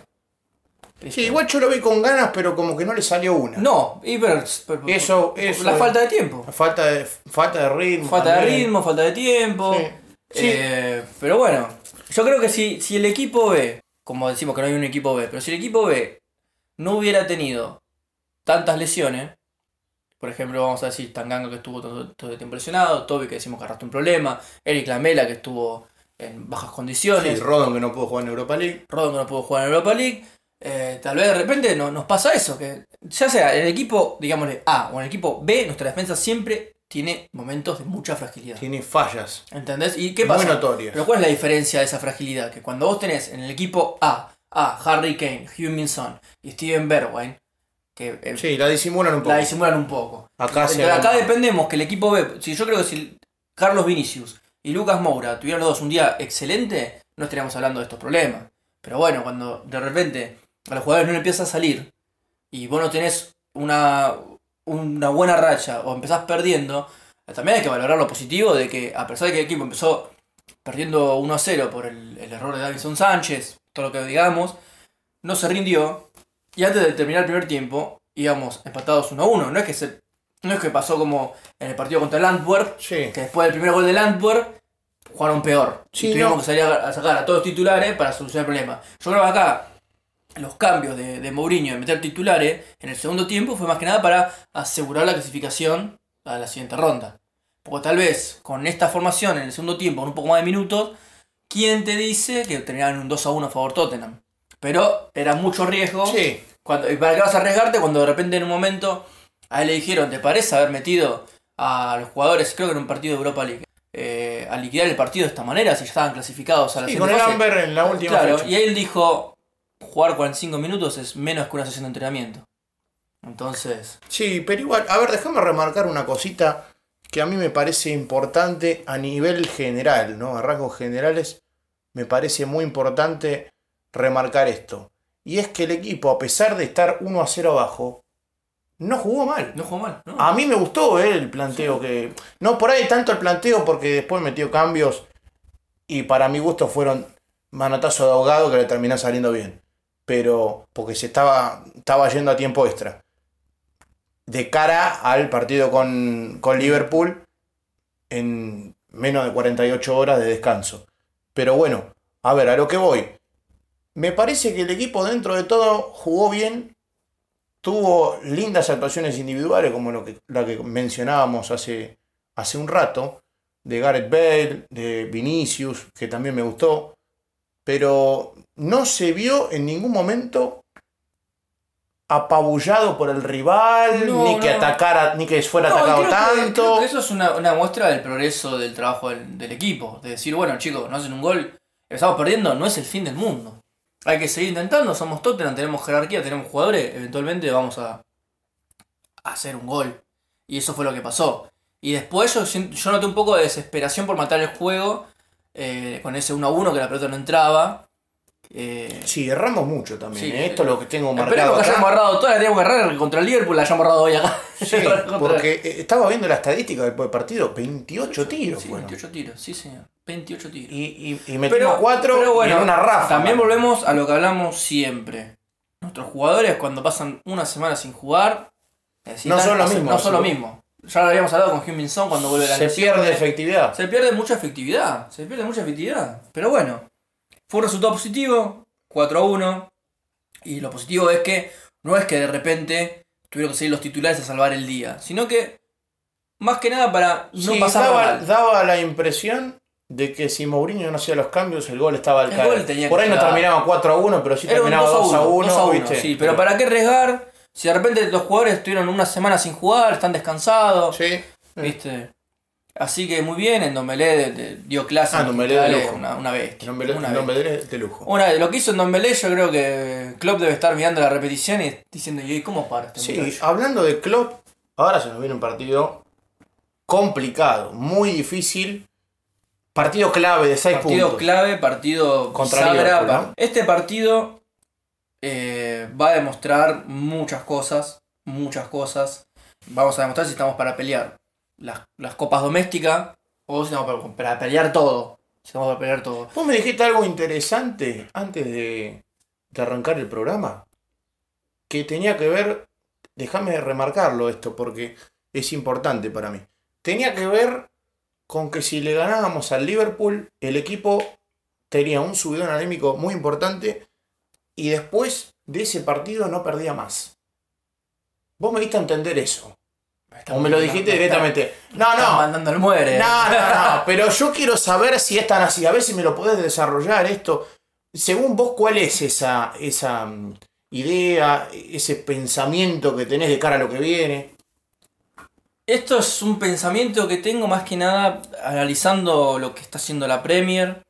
Sí, igual yo lo vi con ganas, pero como que no le salió una. No, y pero, pero- Eso- eso la falta de tiempo. Falta de, falta de ritmo. Falta de ritmo, falta de tiempo. Sí. Sí. Eh, pero bueno, yo creo que si, si el equipo B, como decimos que no hay un equipo B, pero si el equipo B no hubiera tenido tantas lesiones, por ejemplo, vamos a decir Tanganga que estuvo todo, todo el tiempo lesionado, Toby que decimos que arrastró un problema, Eric Lamela que estuvo en bajas Sí, condiciones, Rodon que no pudo jugar en Europa League. Rodon que no pudo jugar en Europa League. Eh, tal vez de repente no, nos pasa eso, que ya sea en el equipo, digámosle A o en el equipo B, nuestra defensa siempre tiene momentos de mucha fragilidad. Tiene fallas. ¿Entendés? ¿Y qué Muy pasa? notorias. Pero ¿cuál es la diferencia de esa fragilidad? Que cuando vos tenés en el equipo A a Harry Kane, Hugh Minson y Steven Bergwijn, que eh, Sí, la disimulan un poco. la disimulan un poco. Acá se acá dependemos que el equipo B, si yo creo que si Carlos Vinicius y Lucas Moura tuvieran los dos un día excelente, no estaríamos hablando de estos problemas. Pero bueno, cuando de repente a los jugadores no le empieza a salir y vos no tenés una, una buena racha o empezás perdiendo, también hay que valorar lo positivo de que a pesar de que el equipo empezó perdiendo 1 a 0 por el, el error de Davison Sánchez, todo lo que digamos, no se rindió y antes de terminar el primer tiempo íbamos empatados 1 a 1. No es que se, no es que pasó como en el partido contra el Antwerp, Sí. que después del primer gol del Antwerp jugaron peor. Sí, y tuvimos no. que salir a, a sacar a todos los titulares para solucionar el problema. Yo creo que acá los cambios de, de Mourinho de meter titulares en el segundo tiempo fue más que nada para asegurar la clasificación a la siguiente ronda. Porque tal vez con esta formación en el segundo tiempo, con un poco más de minutos, ¿quién te dice que terminaron un 2 a 1 a favor Tottenham? Pero era mucho riesgo. Sí. Cuando, ¿Y para qué vas a arriesgarte cuando de repente en un momento a él le dijeron, ¿te parece haber metido a los jugadores, creo que en un partido de Europa League, eh, a liquidar el partido de esta manera si ya estaban clasificados a la Sí, con el? Amber en la última Claro, fecha. y él dijo, jugar 45 minutos es menos que una sesión de entrenamiento. Entonces, Sí, pero igual, a ver, déjame remarcar una cosita que a mí me parece importante a nivel general, ¿no? A rasgos generales, me parece muy importante remarcar esto. Y es que el equipo, a pesar de estar 1 a 0 abajo, no jugó mal. no jugó mal, ¿no? A mí me gustó eh, el planteo que. No por ahí tanto el planteo porque después metió cambios y para mi gusto fueron manotazo de ahogado que le terminó saliendo bien. Pero porque se estaba, estaba yendo a tiempo extra. De cara al partido con, con Liverpool en menos de 48 horas de descanso. Pero bueno, a ver, a lo que voy. Me parece que el equipo dentro de todo jugó bien, tuvo lindas actuaciones individuales, como lo que, la que mencionábamos hace, hace un rato, de Gareth Bale, de Vinicius, que también me gustó, pero no se vio en ningún momento apabullado por el rival, No, ni que no. atacara, ni que fuera atacado que- tanto. creo que eso es una, una muestra del progreso del trabajo del, del equipo. De decir, bueno, chicos, no hacen un gol, estamos perdiendo, no es el fin del mundo. Hay que seguir intentando, somos Tottenham, tenemos jerarquía, tenemos jugadores, eventualmente vamos a, a hacer un gol. Y eso fue lo que pasó. Y después yo, noté un poco de desesperación por matar el juego, eh, con ese 1 a 1 que la pelota no entraba. Eh, Sí, erramos mucho también. Sí. ¿eh? Esto es lo que tengo marcado. Esperemos que hayamos toda la teníamos que agarrar contra el Liverpool, la hayamos agarrado hoy acá. Sí, porque eh, estaba viendo la estadística del partido, 28 tiros. Sí, fueron. 28 tiros, sí señor. 28 tiros. Y, y, y metimos 4 pero bueno, en una rafa. También volvemos a lo que hablamos siempre. Nuestros jugadores cuando pasan una semana sin jugar No son lo mismo, No son lo mismo. Ya lo habíamos hablado con Hyun Son cuando vuelve a la Se lesión. pierde efectividad. Se pierde mucha efectividad. Se pierde mucha efectividad. Pero bueno, fue un resultado positivo. 4 a 1. Y lo positivo es que no es que de repente tuvieron que salir los titulares a salvar el día. Sino que, más que nada para no Sí, pasar daba, mal. daba la impresión de que si Mourinho no hacía los cambios, el gol estaba al caer. Por ahí no terminaba 4 a 1, pero sí Era terminaba 2 a 1. 2 a 1, ¿viste? sí, pero ¿para qué arriesgar? Si de repente los jugadores estuvieron una semana sin jugar, están descansados, Sí. ¿viste? Así que muy bien, en Dombelé dio clase. Ah, Italia, de lujo. Una, una bestia. Nombre, una bestia. de, lujo. Una- lo que hizo en Dombelé, yo creo que Klopp debe estar mirando la repetición y diciendo, ¿y cómo para este Sí, muchacho?". hablando de Klopp, ahora se nos viene un partido complicado, muy difícil. Partido clave de 6 Partido puntos. clave, partido Contra pa- ¿no? Este partido eh, va a demostrar muchas cosas, muchas cosas. Vamos a demostrar si estamos para pelear las, las copas domésticas o si estamos para, pelear todo. Si estamos para pelear todo. Vos me dijiste algo interesante antes de, de arrancar el programa. Que tenía que ver, déjame remarcarlo esto porque es importante para mí. Tenía que ver con que si le ganábamos al Liverpool, el equipo tenía un subidón anémico muy importante y después de ese partido no perdía más. Vos me diste a entender eso. O me lo dijiste directamente. No, no. mandando el muere. No, no, no, pero yo quiero saber si es tan así. A ver si me lo podés desarrollar esto. Según vos, ¿cuál es esa, esa mm, idea, ese pensamiento que tenés de cara a lo que viene? Esto es un pensamiento que tengo más que nada analizando lo que está haciendo la Premier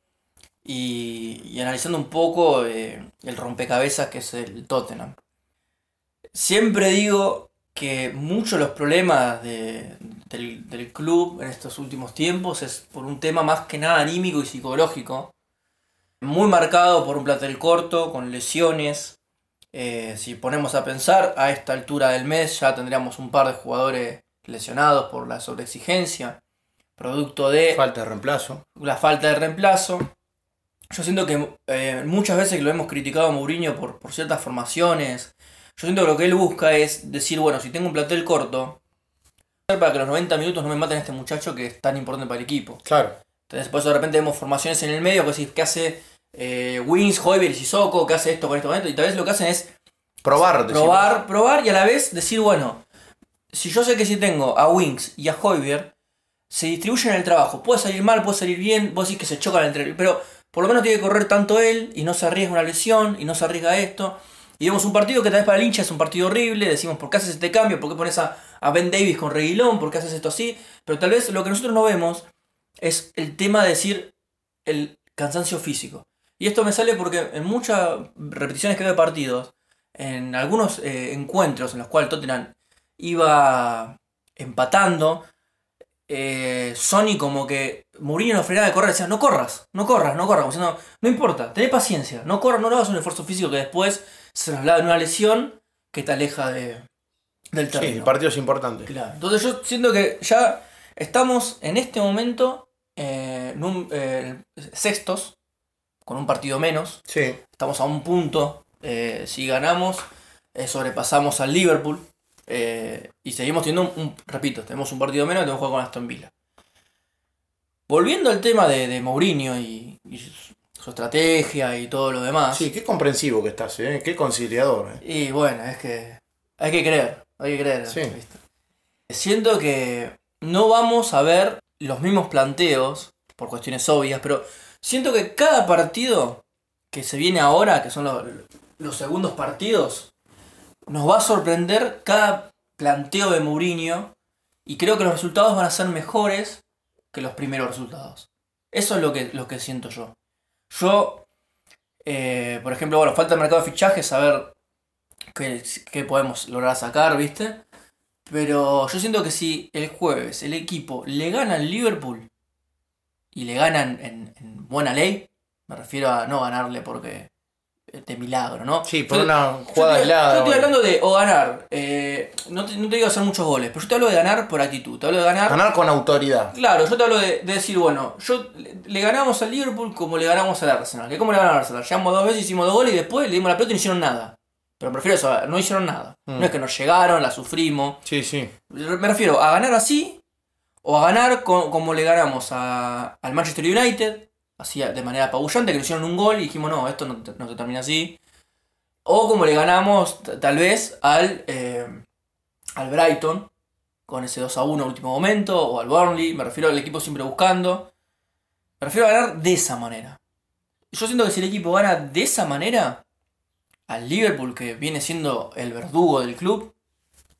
y, y analizando un poco eh, el rompecabezas que es el Tottenham. Siempre digo que muchos de los problemas de- del, del club en estos últimos tiempos es por un tema más que nada anímico y psicológico. Muy marcado por un plantel corto, con lesiones. Eh, si ponemos a pensar, a esta altura del mes ya tendríamos un par de jugadores lesionados por la sobreexigencia, producto de Falta de reemplazo. la falta de reemplazo. Yo siento que eh, muchas veces lo hemos criticado a Mourinho por, por ciertas formaciones, yo siento que lo que él busca es decir, bueno, si tengo un plantel corto, para que los 90 minutos no me maten a este muchacho que es tan importante para el equipo. Claro. Entonces, por eso de repente vemos formaciones en el medio que, decís, ¿qué hace eh, Wins, Hoiber y Sissoko? ¿Qué hace esto con este momento? Y tal vez lo que hacen es Probar. decimos. probar, probar y a la vez decir, bueno, si yo sé que si tengo a Wings y a Hoiber, se distribuyen el trabajo. Puede salir mal, puede salir bien, vos decís que se chocan entre pero por lo menos tiene que correr tanto él y no se arriesga una lesión y no se arriesga esto. Y vemos un partido que tal vez para el hincha es un partido horrible, decimos, ¿por qué haces este cambio? ¿Por qué pones a, a Ben Davis con Reguilón? ¿Por qué haces esto así? Pero tal vez lo que nosotros no vemos es el tema de decir el cansancio físico. Y esto me sale porque en muchas repeticiones que veo de partidos, en algunos eh, encuentros en los cuales Tottenham iba empatando, eh, Sony como que Mourinho no frenaba de correr, decía, no corras, no corras, no corras, como no importa, ten paciencia, no corras, no lo hagas un esfuerzo físico que después se traslada en una lesión que te aleja de, del Sí, terreno. el partido es importante. Claro. Entonces yo siento que ya estamos en este momento eh, en un, eh, sextos, con un partido menos. Sí. Estamos a un punto. eh, si ganamos, sobrepasamos al Liverpool. y seguimos teniendo un, un- repito, tenemos un partido menos y tenemos que jugar con Aston Villa. Volviendo al tema de, de Mourinho y, y su, estrategia y todo lo demás. Sí, qué comprensivo que estás, ¿eh? Qué conciliador. ¿eh? Y bueno, es que hay que creer, hay que creer. Sí. ¿viste? Siento que no vamos a ver los mismos planteos, por cuestiones obvias, pero siento que cada partido que se viene ahora, que son los, los segundos partidos, nos va a sorprender cada planteo de Mourinho y creo que los resultados van a ser mejores que los primeros resultados. Eso es lo que, lo que siento yo. Yo, eh, por ejemplo, bueno, falta el mercado de fichajes, saber qué, qué podemos lograr sacar, ¿viste? Pero yo siento que si el jueves el equipo le gana al Liverpool y le ganan en, en buena ley, me refiero a no ganarle porque de milagro, ¿no? Sí, por Yo- una yo jugada te- aislada. Yo estoy hablando de o ganar, eh, no, te, no te digo hacer muchos goles, pero yo te hablo de ganar por actitud, te hablo de ganar Ganar con autoridad. Claro, yo te hablo de, de decir, bueno, yo le, le ganamos al Liverpool como le ganamos al Arsenal. ¿Que ¿Cómo le ganamos al Arsenal? Llegamos dos veces, hicimos dos goles y después le dimos la pelota y no hicieron nada. Pero prefiero eso, no hicieron nada. Mm. No es que nos llegaron, la sufrimos. Sí, sí. Me refiero a ganar así o a ganar co- como le ganamos a- al Manchester United, así de manera apabullante, que nos hicieron un gol y dijimos, no, esto no, no se termina así. O como le ganamos tal vez al, eh, al Brighton, con ese 2 a 1 último momento, o al Burnley, me refiero al equipo siempre buscando. Me refiero a ganar de esa manera. Yo siento que si el equipo gana de esa manera, al Liverpool, que viene siendo el verdugo del club,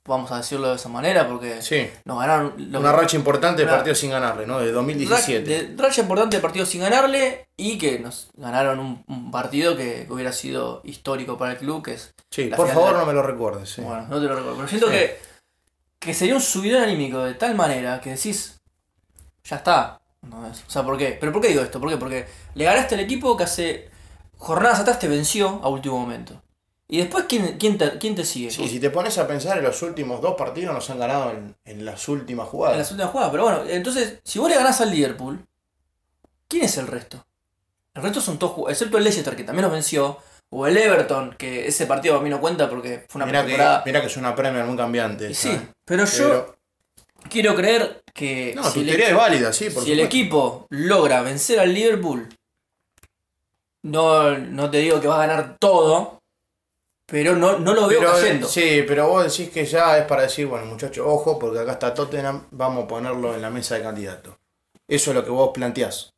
vamos a decirlo de esa manera, porque Sí. nos ganaron. Una racha importante de partidos sin ganarle, ¿no? De 2017. Ra- de- racha importante de partidos sin ganarle y que nos ganaron un, un partido que hubiera sido histórico para el club, que es. Sí, por favor no me lo recuerdes. sí. Bueno, no te lo recuerdo. Pero siento Sí. que, que sería un subidón anímico de tal manera que decís. Ya está. No es- O sea, ¿por qué? ¿Pero por qué digo esto? ¿Por qué? Porque le ganaste al equipo que hace jornadas atrás te venció a último momento. Y después, ¿quién, quién, te, quién te sigue? Sí, si te pones a pensar en los últimos dos partidos nos han ganado en, en las últimas en jugadas. las últimas jugadas. Pero bueno, entonces, si vos le ganás al Liverpool, ¿quién es el resto? El resto son todos jugadores, excepto el Leicester, que también nos venció, o el Everton, que ese partido a mí no cuenta porque fue una Mirá que, temporada. mirá que es una Premier muy cambiante. Y sí, ¿eh? pero yo quiero creer que no, si, tu teoría es válida, sí, por si el equipo logra vencer al Liverpool, no, no te digo que va a ganar todo, pero no, no lo veo Pero, cayendo. sí, pero vos decís que ya es para decir, bueno, muchachos, ojo, porque acá está Tottenham, vamos a ponerlo en la mesa de candidatos. Eso es lo que vos planteás.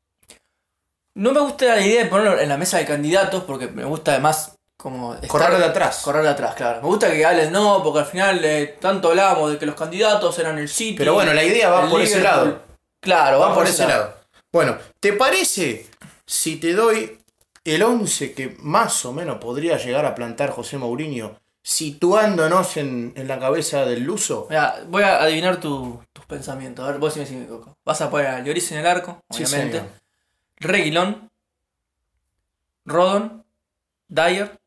No me gusta la idea de ponerlo en la mesa de candidatos porque me gusta además como estar- Correr de atrás. correr de atrás, claro. Me gusta que hablen no, porque al final eh, tanto hablamos de que los candidatos eran el City. Pero bueno, la idea va por ese lado. Claro, Va por ese lado. Bueno, ¿te parece si te doy el 11 que más o menos podría llegar a plantar José Mourinho, situándonos en, en la cabeza del luso? Mira, voy a adivinar tu- tus pensamientos. A ver, vos si me equivoco. Vas a poner a Lloris en el arco, Sí, obviamente. señor. Reguilón, Rodon, Dyer,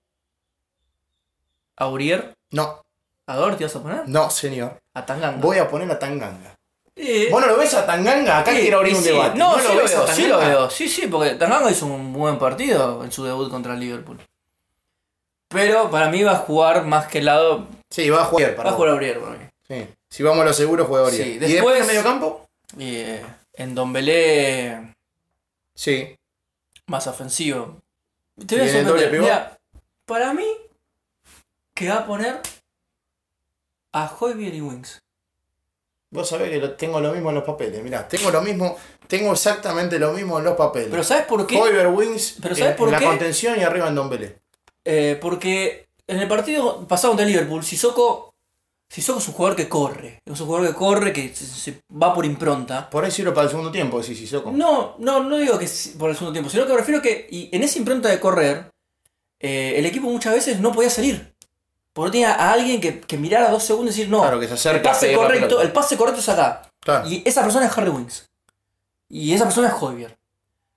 Aurier. No, ¿A Dor te vas a poner? no, señor. A Tanganga. Voy a poner a Tanganga. Eh, ¿Vos no lo ves a Tanganga? Acá quiero abrir y un sí. debate. No, sí lo a veo, sí lo veo. Sí, sí, porque Tanganga hizo un buen partido en su debut contra el Liverpool. Pero para mí va a jugar más que el lado. Sí, va a jugar. Va para a vos. jugar Aurier para mí. Sí. Si vamos a lo seguro, juega Oriel. Sí, ¿Y después- después en medio campo? Y eh, en Dombelé Sí. más ofensivo. Te ¿Y voy a sorprender. Mira, para mí, que va a poner a Hoybier y Wings. Vos sabés que tengo lo mismo en los papeles. Mirá, tengo lo mismo, tengo exactamente lo mismo en los papeles. Pero ¿sabes por qué? Hoiber Wings Pero en- ¿sabes en, por la qué? contención y arriba en Dombele. Eh, porque en el partido pasado contra Liverpool, Sissoko, Sissoko es un jugador que corre. Es un jugador que corre, que se, se va por impronta. Por ahí sirve para el segundo tiempo, decís Sissoko. No, no, no digo que es por el segundo tiempo, sino que me refiero que y en esa impronta de correr, eh, el equipo muchas veces no podía salir. Porque no tenía a alguien que, que mirara dos segundos y decir, no, Claro, que se el acerca a pase correcto, el pase correcto es acá. Claro. Y esa persona es Harry Wings. Y esa persona es Hoybier.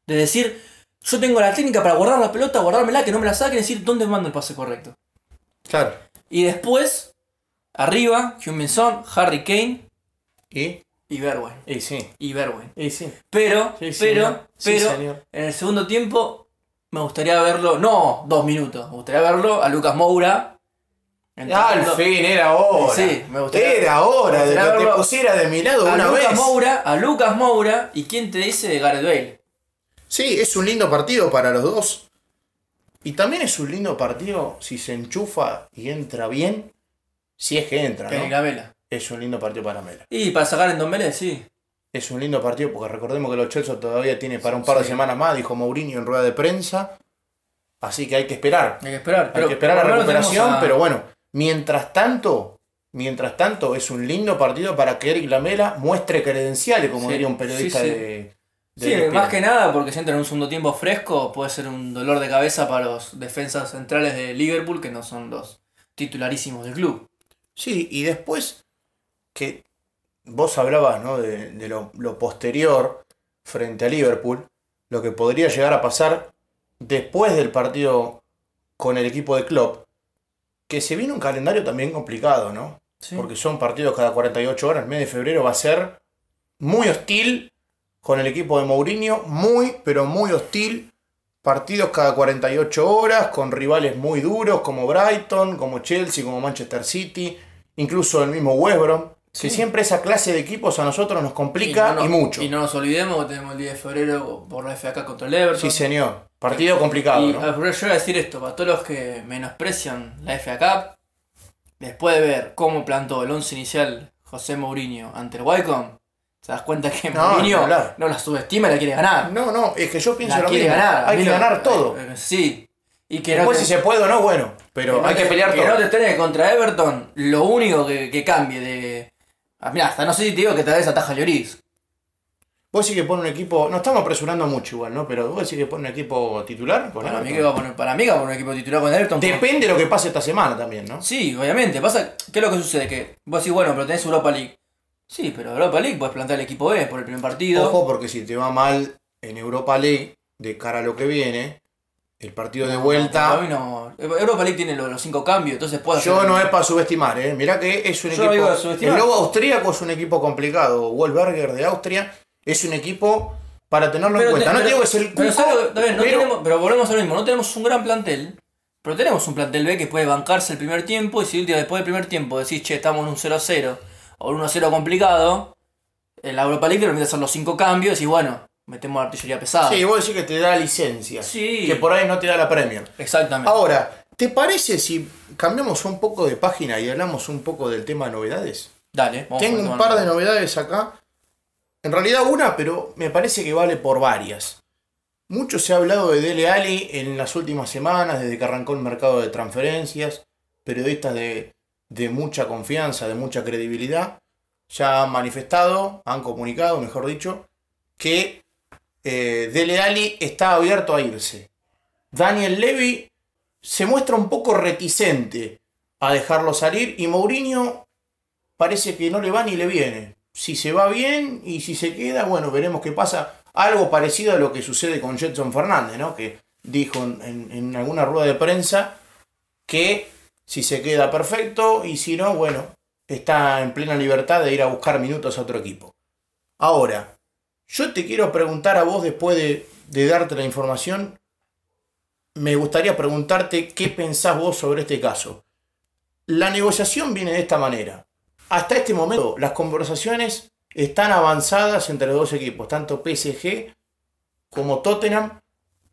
De decir, yo tengo la técnica para guardar la pelota, guardármela, que no me la saquen, decir dónde mando el pase correcto. Claro. Y después, arriba, Hyun Son, Harry Kane ¿Y? y Bergwijn. Y sí. Y Bergwijn. Y sí. Pero, Sí, pero. Sí, pero, señor. en el segundo tiempo me gustaría verlo, no dos minutos, me gustaría verlo a Lucas Moura. Al entrando- fin, era hora. Sí, me gustaría- Era hora de que te pusiera de mi lado a una Lucas vez. Moura, a Lucas Moura, y quién te dice de Gareth Bale. Sí, es un lindo partido para los dos. Y también es un lindo partido si se enchufa y entra bien. Si es que entra, ¿no? ni la vela. Es un lindo partido para Mela. Y para sacar en Dombele, sí. Es un lindo partido porque recordemos que los Chelsea todavía tiene para un par de semanas más, dijo Mourinho en rueda de prensa. Así que hay que esperar. Hay que esperar. Hay que esperar la recuperación, a- pero bueno, mientras tanto, mientras tanto, es un lindo partido para que Eric Lamela muestre credenciales, como Sí, diría un periodista sí, sí. de. de Sí, más que nada porque si entra en un segundo tiempo fresco puede ser un dolor de cabeza para los defensas centrales de Liverpool que no son los titularísimos del club. Sí, y después que vos hablabas ¿no? de, de lo, lo posterior frente a Liverpool, lo que podría llegar a pasar después del partido con el equipo de Klopp, que se viene un calendario también complicado, ¿no? Sí. Porque son partidos cada 48 horas, el mes de febrero va a ser muy hostil con el equipo de Mourinho, muy, pero muy hostil. Partidos cada 48 horas, con rivales muy duros como Brighton, como Chelsea, como Manchester City, incluso el mismo West Brom. Sí. Que siempre esa clase de equipos a nosotros nos complica y, no nos- mucho. Y no nos olvidemos que tenemos el 10 de febrero por la FA contra el Everton. Sí, señor. Partido complicado, Y ¿no? ah, yo voy a decir esto, para todos los que menosprecian la FA Cup, después de ver cómo plantó el once inicial José Mourinho ante el Wycombe, te das cuenta que No, Mourinho hablar. no la subestima y la quiere ganar. No, no, es que yo pienso la lo quiere mismo. ganar. Hay que Mira, ganar todo. eh, Sí. Y que no Después, te- si se puede o no, bueno. Pero no hay que pelear que todo. no te estrenes contra Everton, lo único que, que cambie de. Ah, mirá, hasta no sé si te digo que tal vez ataja Lloris. Vos sí que pone un equipo. No estamos apresurando mucho igual, ¿no? Pero vos sí que pone un equipo titular. con Para mí, Everton. que va a poner, para mí que va a poner un equipo titular con Everton. Depende de lo que pase esta semana también, ¿no? Sí, obviamente. Pasa, ¿qué es lo que sucede? Que vos decís, bueno, pero tenés Europa League. Sí, pero Europa League puedes plantar el equipo B por el primer partido. Ojo, porque si te va mal en Europa League, de cara a lo que viene, el partido de No, vuelta. para mí no. Europa League tiene los, los cinco cambios, entonces puede Yo no es para subestimar, ¿eh? Mirá que es un Yo no equipo. El logo austríaco es un equipo complicado. Wolfberger de Austria es un equipo para tenerlo en cuenta. te- no pero- te digo que es el Pero, cuco, ¿sabes lo que- está bien, no pero- tenemos- pero volvemos a lo mismo, no tenemos un gran plantel, pero tenemos un plantel B que puede bancarse el primer tiempo y si último después del primer tiempo decís, che, estamos en un 0-0 o en un 1-0 complicado, en la Europa League te permite hacer los cinco cambios y bueno, metemos artillería pesada. Sí, vos decís que te da licencia. Sí. Que por ahí no te da la Premier. Exactamente. Ahora, ¿te parece si cambiamos un poco de página y hablamos un poco del tema de novedades? Dale, vamos Tengo el un par de novedades acá. En realidad una, pero me parece que vale por varias. Mucho se ha hablado de Dele Alli en las últimas semanas, desde que arrancó el mercado de transferencias. Periodistas de, de mucha confianza, de mucha credibilidad, ya han manifestado, han comunicado, mejor dicho, que eh, Dele Alli está abierto a irse. Daniel Levy se muestra un poco reticente a dejarlo salir y Mourinho parece que no le va ni le viene. Si se va bien y si se queda, bueno, veremos qué pasa. Algo parecido a lo que sucede con Jetson Fernández, ¿no? Que dijo en, en- alguna rueda de prensa que si se queda perfecto y si no, bueno, está en plena libertad de ir a buscar minutos a otro equipo. Ahora, yo te quiero preguntar a vos después de, de darte la información, me gustaría preguntarte qué pensás vos sobre este caso. La negociación viene de esta manera. Hasta este momento, las conversaciones están avanzadas entre los dos equipos, tanto PSG como Tottenham,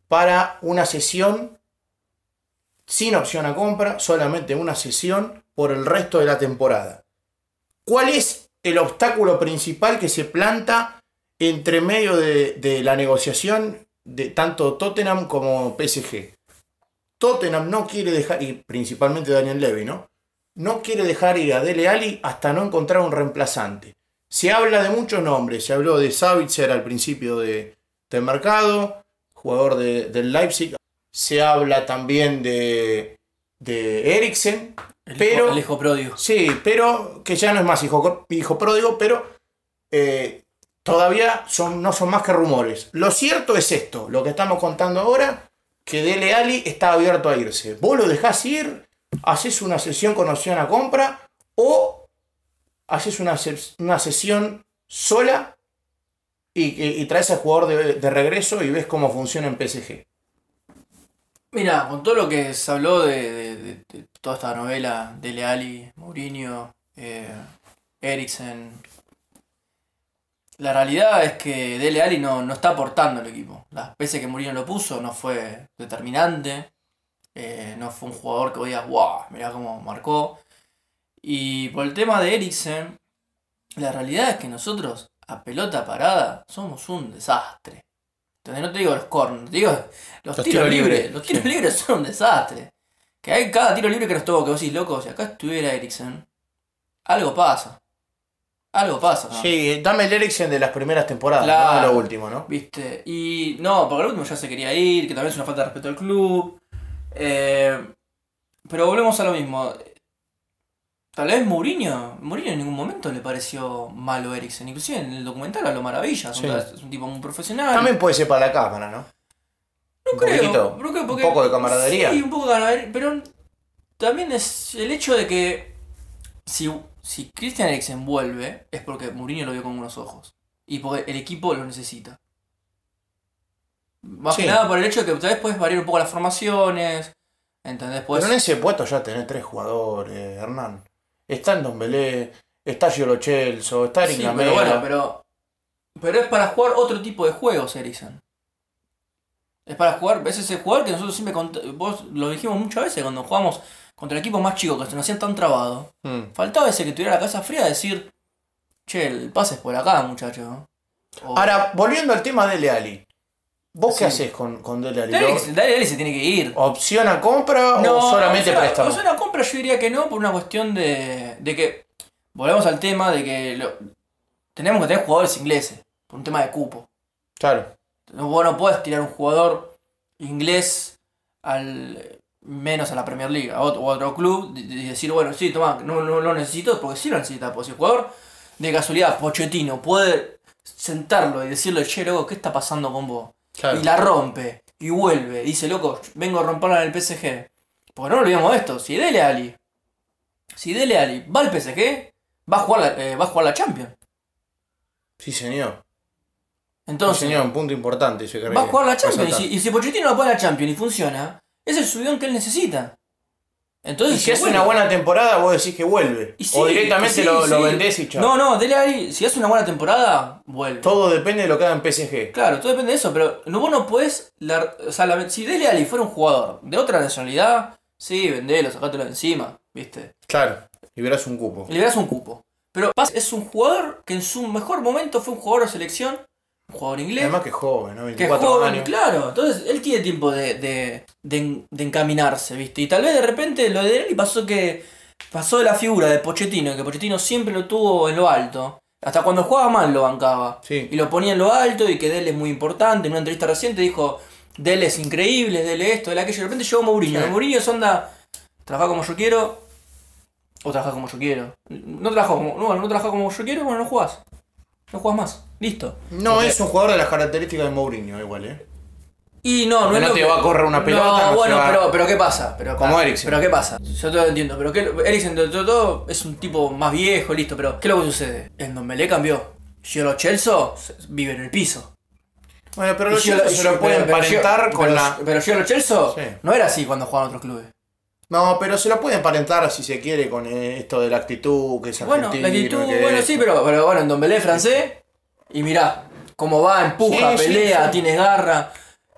para una sesión sin opción a compra, solamente una sesión por el resto de la temporada. ¿Cuál es el obstáculo principal que se planta entre medio de, la negociación de tanto Tottenham como PSG? Tottenham no quiere dejar, y principalmente Daniel Levy, ¿no? No quiere dejar ir a Dele Alli hasta no encontrar un reemplazante. Se habla de muchos nombres. Se habló de Savitzer al principio de, del mercado, jugador de- del Leipzig. Se habla también de, de Eriksen. El, pero- hijo, el hijo pródigo. Sí, pero que ya no es más hijo, hijo pródigo, pero eh, todavía son, no son más que rumores. Lo cierto es esto, lo que estamos contando ahora, que Dele Alli está abierto a irse. Vos lo dejás ir, haces una sesión con opción a compra o haces una, una sesión sola y, y- y traes al jugador de, de regreso y ves cómo funciona en PSG. Mira, con todo lo que se habló de, de- toda esta novela de Leali, Mourinho, eh, la realidad es que Dele Alli no, no está aportando al equipo. Las veces que Mourinho lo puso no fue determinante, eh, no fue un jugador que vos digas, wow, mirá cómo marcó. Y por el tema de Eriksen, la realidad es que nosotros, a pelota parada, somos un desastre. Entonces, no te digo los corners, te digo los, Los tiros tiros libres. libres, Los tiros sí. libres son un desastre. Que hay cada tiro libre que nos toca, que vos decís, loco, si acá estuviera Eriksen, algo pasa. Algo pasa. ¿no? Sí, dame el Eriksen de las primeras temporadas, Claro. no de lo último, ¿no? ¿Viste? Y no, porque al último ya se quería ir, que también es una falta de respeto al club. Eh, pero volvemos a lo mismo. Tal vez Mourinho, Mourinho en ningún momento le pareció malo Eriksen. Inclusive en el documental habló maravilla. Es un- Sí. Es un tipo muy profesional. También puede ser para la cámara, ¿no? no un creo. poquito, creo un poco de camaradería. Sí, un poco de camaradería. Pero también es el hecho de que si, si Christian Eriksen vuelve es porque Mourinho lo vio con unos ojos. Y porque el equipo lo necesita. Más Sí. que nada por el hecho de que tal vez puedes variar un poco las formaciones. ¿Entendés? Puedes- Pero en ese puesto ya tenés tres jugadores, Hernán. Está en Don Belé, está Giolo Chelso, está Eric Sí, pero bueno, pero. Pero es para jugar otro tipo de juegos, Eriksen. Es para jugar, es ese jugador que nosotros siempre vos lo dijimos muchas veces cuando jugamos contra equipos más chicos que se nos hacían tan trabado. Mm. Faltaba ese que tuviera la casa fría de decir, che, el pase es por acá, muchacho. O- Ahora, volviendo al tema de Leali. ¿Vos qué haces con, con Dele Alli? Dele, ¿Lo- Dele Alli se tiene que ir. ¿Opción a compra o solamente o sea, préstamo? o sea, una compra yo diría que no, por una cuestión de, de que. Volvemos al tema de que lo- tenemos que tener jugadores ingleses, por un tema de cupo. Claro. No, vos no puedes tirar un jugador inglés al menos a la Premier League, a otro, o a otro club, y y decir, bueno, sí, toma, no, no lo necesito, porque sí lo necesita, porque si el jugador de casualidad, Pochettino, puede sentarlo y decirle, che, loco, ¿qué está pasando con vos? Claro. Y la rompe, y vuelve, dice, loco, vengo a romperla en el PSG. Porque no olvidemos de esto, si Dele Ali, si Dele Ali va al PSG, va a jugar la, eh, va a jugar la Champions. Sí, señor. Entonces, sí, señor, un punto importante. ese Va a jugar la Champions. Y si, y si Pochettino no pone la Champions y funciona, es el subidón que él necesita. Entonces, Y si hace bueno. una buena temporada, vos decís que vuelve. Sí, o directamente sí, lo, lo vendés y chao. No, no, Dele Alli, si hace una buena temporada, vuelve. Todo depende de lo que haga en PSG. Claro, todo depende de eso, pero no, vos no podés. la- o sea, la- si Dele Alli fuera un jugador de otra nacionalidad, sí, vendelo, sacátelo de encima, ¿viste? Claro. Liberás un cupo. Das un cupo. Pero es un jugador que en su mejor momento fue un jugador de selección, un jugador inglés. Además que es joven, ¿no? Que es 24 joven, años. claro. Entonces él tiene tiempo de, de, de- de encaminarse, ¿viste? Y tal vez de repente lo de y pasó que pasó de la figura de Pochettino, que Pochettino siempre lo tuvo en lo alto. Hasta cuando jugaba mal lo bancaba. Sí. Y lo ponía en lo alto y que Dele es muy importante. En una entrevista reciente dijo, Dele es increíble, Dele esto, Dele aquello. De repente llegó Mourinho. Sí. Mourinho es onda, trabaja como yo quiero o trabaja como yo quiero. No trabaja como, no, no trabaja como yo quiero, bueno, no jugás. No jugás más. Listo. No es un jugador de las características de Mourinho, igual, ¿eh? Y no, no no te que- va a correr una pelota, no bueno, va- pero, pero ¿qué pasa? Pero, Como pa- Eriksen. Pero ¿qué pasa? Yo te lo entiendo, pero ¿qué, Eriksen, de todo, todo, es un tipo más viejo, listo, pero ¿qué es lo que sucede? El Dombele cambió. Giolo Chelsea se- vive en el piso. Bueno, pero los chicos se lo pueden emparentar con pero- la. Pero Giolo Chelsea Sí. no era así cuando jugaban otros clubes. No, pero se lo pueden emparentar si se quiere con eh, esto de la actitud, que es Bueno, argentino. la actitud, que bueno, sí, pero, pero bueno, en Dombele es francés. Y mirá, cómo va, empuja, Sí, pelea, sí. tiene garra.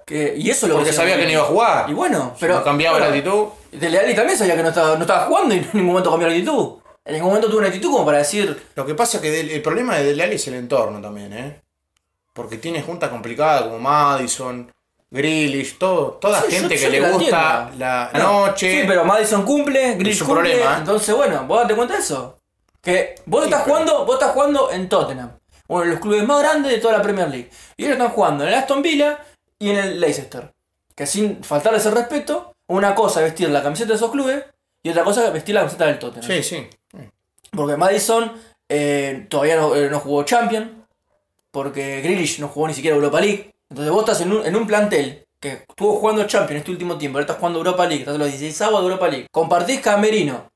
Que, y eso es lo Porque que sabía que no iba a jugar. Y bueno, pero. no cambiaba bueno, la actitud. Dele Alli también sabía que no estaba, no estaba jugando y en ningún momento cambió la actitud. En ningún momento tuvo una actitud como para decir. Lo que pasa es que el problema de Dele Alli es el entorno también, ¿eh? Porque tiene juntas complicadas como Madison, Grealish, todo, toda Sí, gente yo que le gusta la No, noche. Sí, pero Madison cumple, Grealish su cumple. problema, ¿eh? Entonces, bueno, vos date cuenta de eso. Que vos Sí, estás pero- jugando, vos estás jugando en Tottenham. Uno de los clubes más grandes de toda la Premier League. Y ellos están jugando en el Aston Villa y en el Leicester. Que sin faltarles el respeto, una cosa es vestir la camiseta de esos clubes y otra cosa es vestir la camiseta del Tottenham. Sí, sí. Porque Madison eh, todavía no, eh, no jugó Champions. Porque Grealish no jugó ni siquiera Europa League. Entonces vos estás en un, en un plantel que estuvo jugando Champions este último tiempo. Ahora estás jugando Europa League. Estás en los 16 de Europa League. Compartís camerino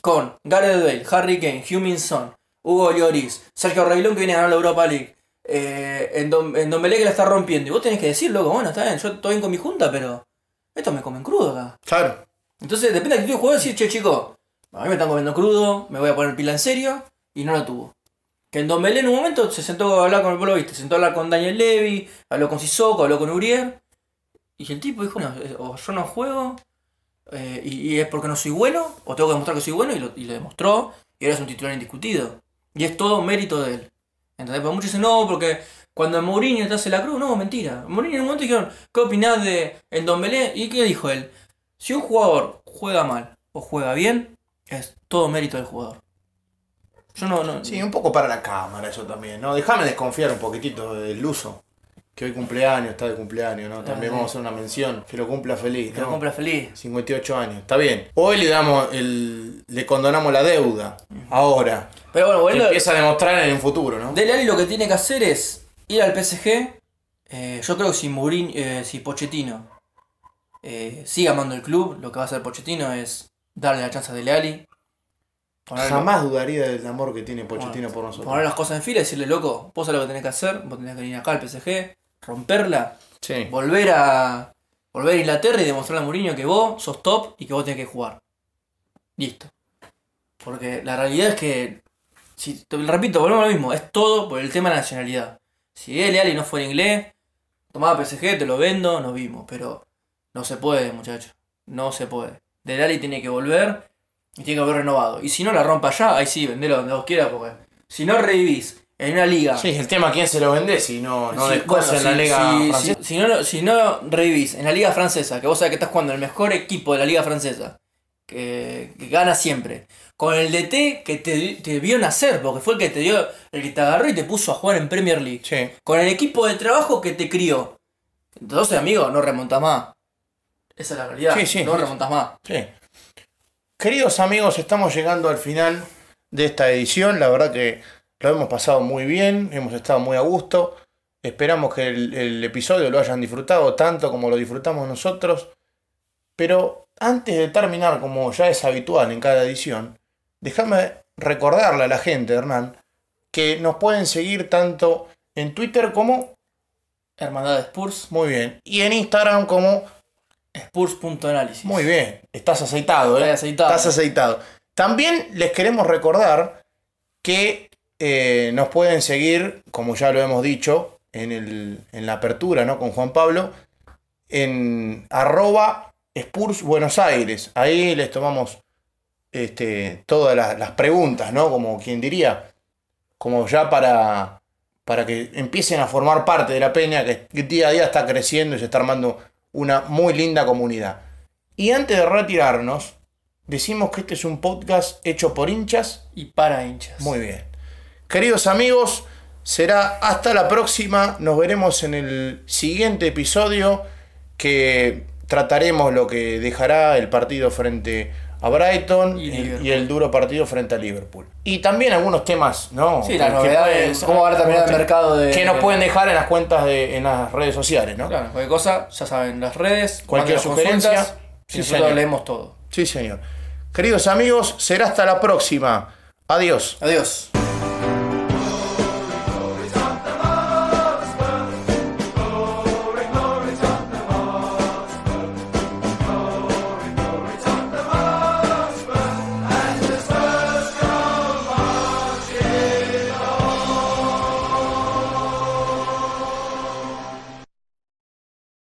con Gareth Bale, Harry Kane, Heung-Min Son, Hugo Lloris, Sergio Reguilón que viene a ganar la Europa League. Eh, en, Dom, en Dombele que la está rompiendo. Y vos tenés que decir, loco, bueno, está bien, yo estoy bien con mi junta, pero esto me comen crudo acá. Claro. Entonces, depende de la actitud del jugador, decir, che, chico, a mí me están comiendo crudo, me voy a poner pila en serio, y no lo tuvo. Que en Dombele en un momento se sentó a hablar con el pueblo, viste, se sentó a hablar con Daniel Levy, habló con Sissoko, habló con Uriel, y el tipo dijo, no, o yo no juego, eh, y, y es porque no soy bueno, o tengo que demostrar que soy bueno, y lo, y lo demostró, y ahora es un titular indiscutido. Y es todo mérito de él. Entonces, pues muchos dicen, no, porque cuando Mourinho te hace la cruz, no, mentira. Mourinho en un momento dijeron, ¿qué opinás de el Dombele? ¿Y qué dijo él? Si un jugador juega mal o juega bien, es todo mérito del jugador. Yo no, no. Sí, un poco para la cámara eso también, ¿no? Déjame desconfiar un poquitito del uso. Que hoy cumpleaños, está de cumpleaños, ¿no? También Ah, vamos a hacer una mención. Que lo cumpla feliz, que lo ¿no? compra feliz. 58 años, está bien. Hoy le damos el. le condonamos la deuda. Ahora. Pero bueno, volviendo. empieza a demostrar en el futuro, ¿no? Dele Alli lo que tiene que hacer es ir al PSG. eh, yo creo que si Mourinho, eh, si Pochettino eh, sigue amando el club, lo que va a hacer Pochettino es darle la chance a Dele Alli. ponerlo- Jamás dudaría del amor que tiene Pochettino Bueno, por nosotros. Poner las cosas en fila y decirle, loco, vos sabés lo que tenés que hacer, vos tenés que venir acá al PSG, romperla, Sí. volver a volver a Inglaterra y demostrarle a Mourinho que vos sos top y que vos tenés que jugar. Listo. Porque la realidad es que, si te repito, volvemos a lo mismo, es todo por el tema de la nacionalidad. Si él Ali no fuera inglés, tomaba PSG, te lo vendo, nos vimos, pero no se puede, muchachos. No se puede. Del Ali tiene que volver y tiene que volver renovado. Y si no la rompa ya, ahí sí, vendelo donde vos quieras, porque si no revivís en una liga. Sí, el tema quién se lo vende si no, no Sí, bueno, en la liga si- francesa. si- si no, si no revivís en la liga francesa, que vos sabés que estás jugando el mejor equipo de la liga francesa, que, que gana siempre, con el DT que te, te vio nacer, porque fue el que te dio, el que te agarró y te puso a jugar en Premier League, Sí. con el equipo de trabajo que te crió. Entonces, amigo, no remontas más. Esa es la realidad. Sí, sí, no remontas más. Sí. Queridos amigos, estamos llegando al final de esta edición. La verdad que lo hemos pasado muy bien, hemos estado muy a gusto. Esperamos que el, el episodio lo hayan disfrutado tanto como lo disfrutamos nosotros. Pero antes de terminar, como ya es habitual en cada edición, déjame recordarle a la gente, Hernán, que nos pueden seguir tanto en Twitter como, Hermandad de Spurs, muy bien, y en Instagram como Spurs.análisis. Muy bien, estás aceitado, ¿eh? Estoy aceitado. Estás aceitado. También les queremos recordar que eh, nos pueden seguir, como ya lo hemos dicho en, el- en la apertura, ¿no? Con Juan Pablo, en arroba Spurs Buenos Aires. Ahí les tomamos este, todas las, las preguntas, ¿no? Como quien diría, como ya para, para que empiecen a formar parte de la peña que, que día a día está creciendo y se está armando una muy linda comunidad. Y antes de retirarnos, decimos que este es un podcast hecho por hinchas. Y para hinchas. Muy bien. Queridos amigos, será hasta la próxima. Nos veremos en el siguiente episodio que trataremos lo que dejará el partido frente a Brighton Y y, Liverpool. y el duro partido frente a Liverpool. Y también algunos temas, ¿no? Sí, las Que novedades, pueden- cómo va a terminar el mercado de- Que nos pueden dejar en las cuentas de, en las redes sociales, ¿no? Claro, cualquier cosa, ya saben, las redes, Cualquier sugerencia, sí, nosotros leemos todo. Sí, señor. Queridos amigos, será hasta la próxima. Adiós. Adiós.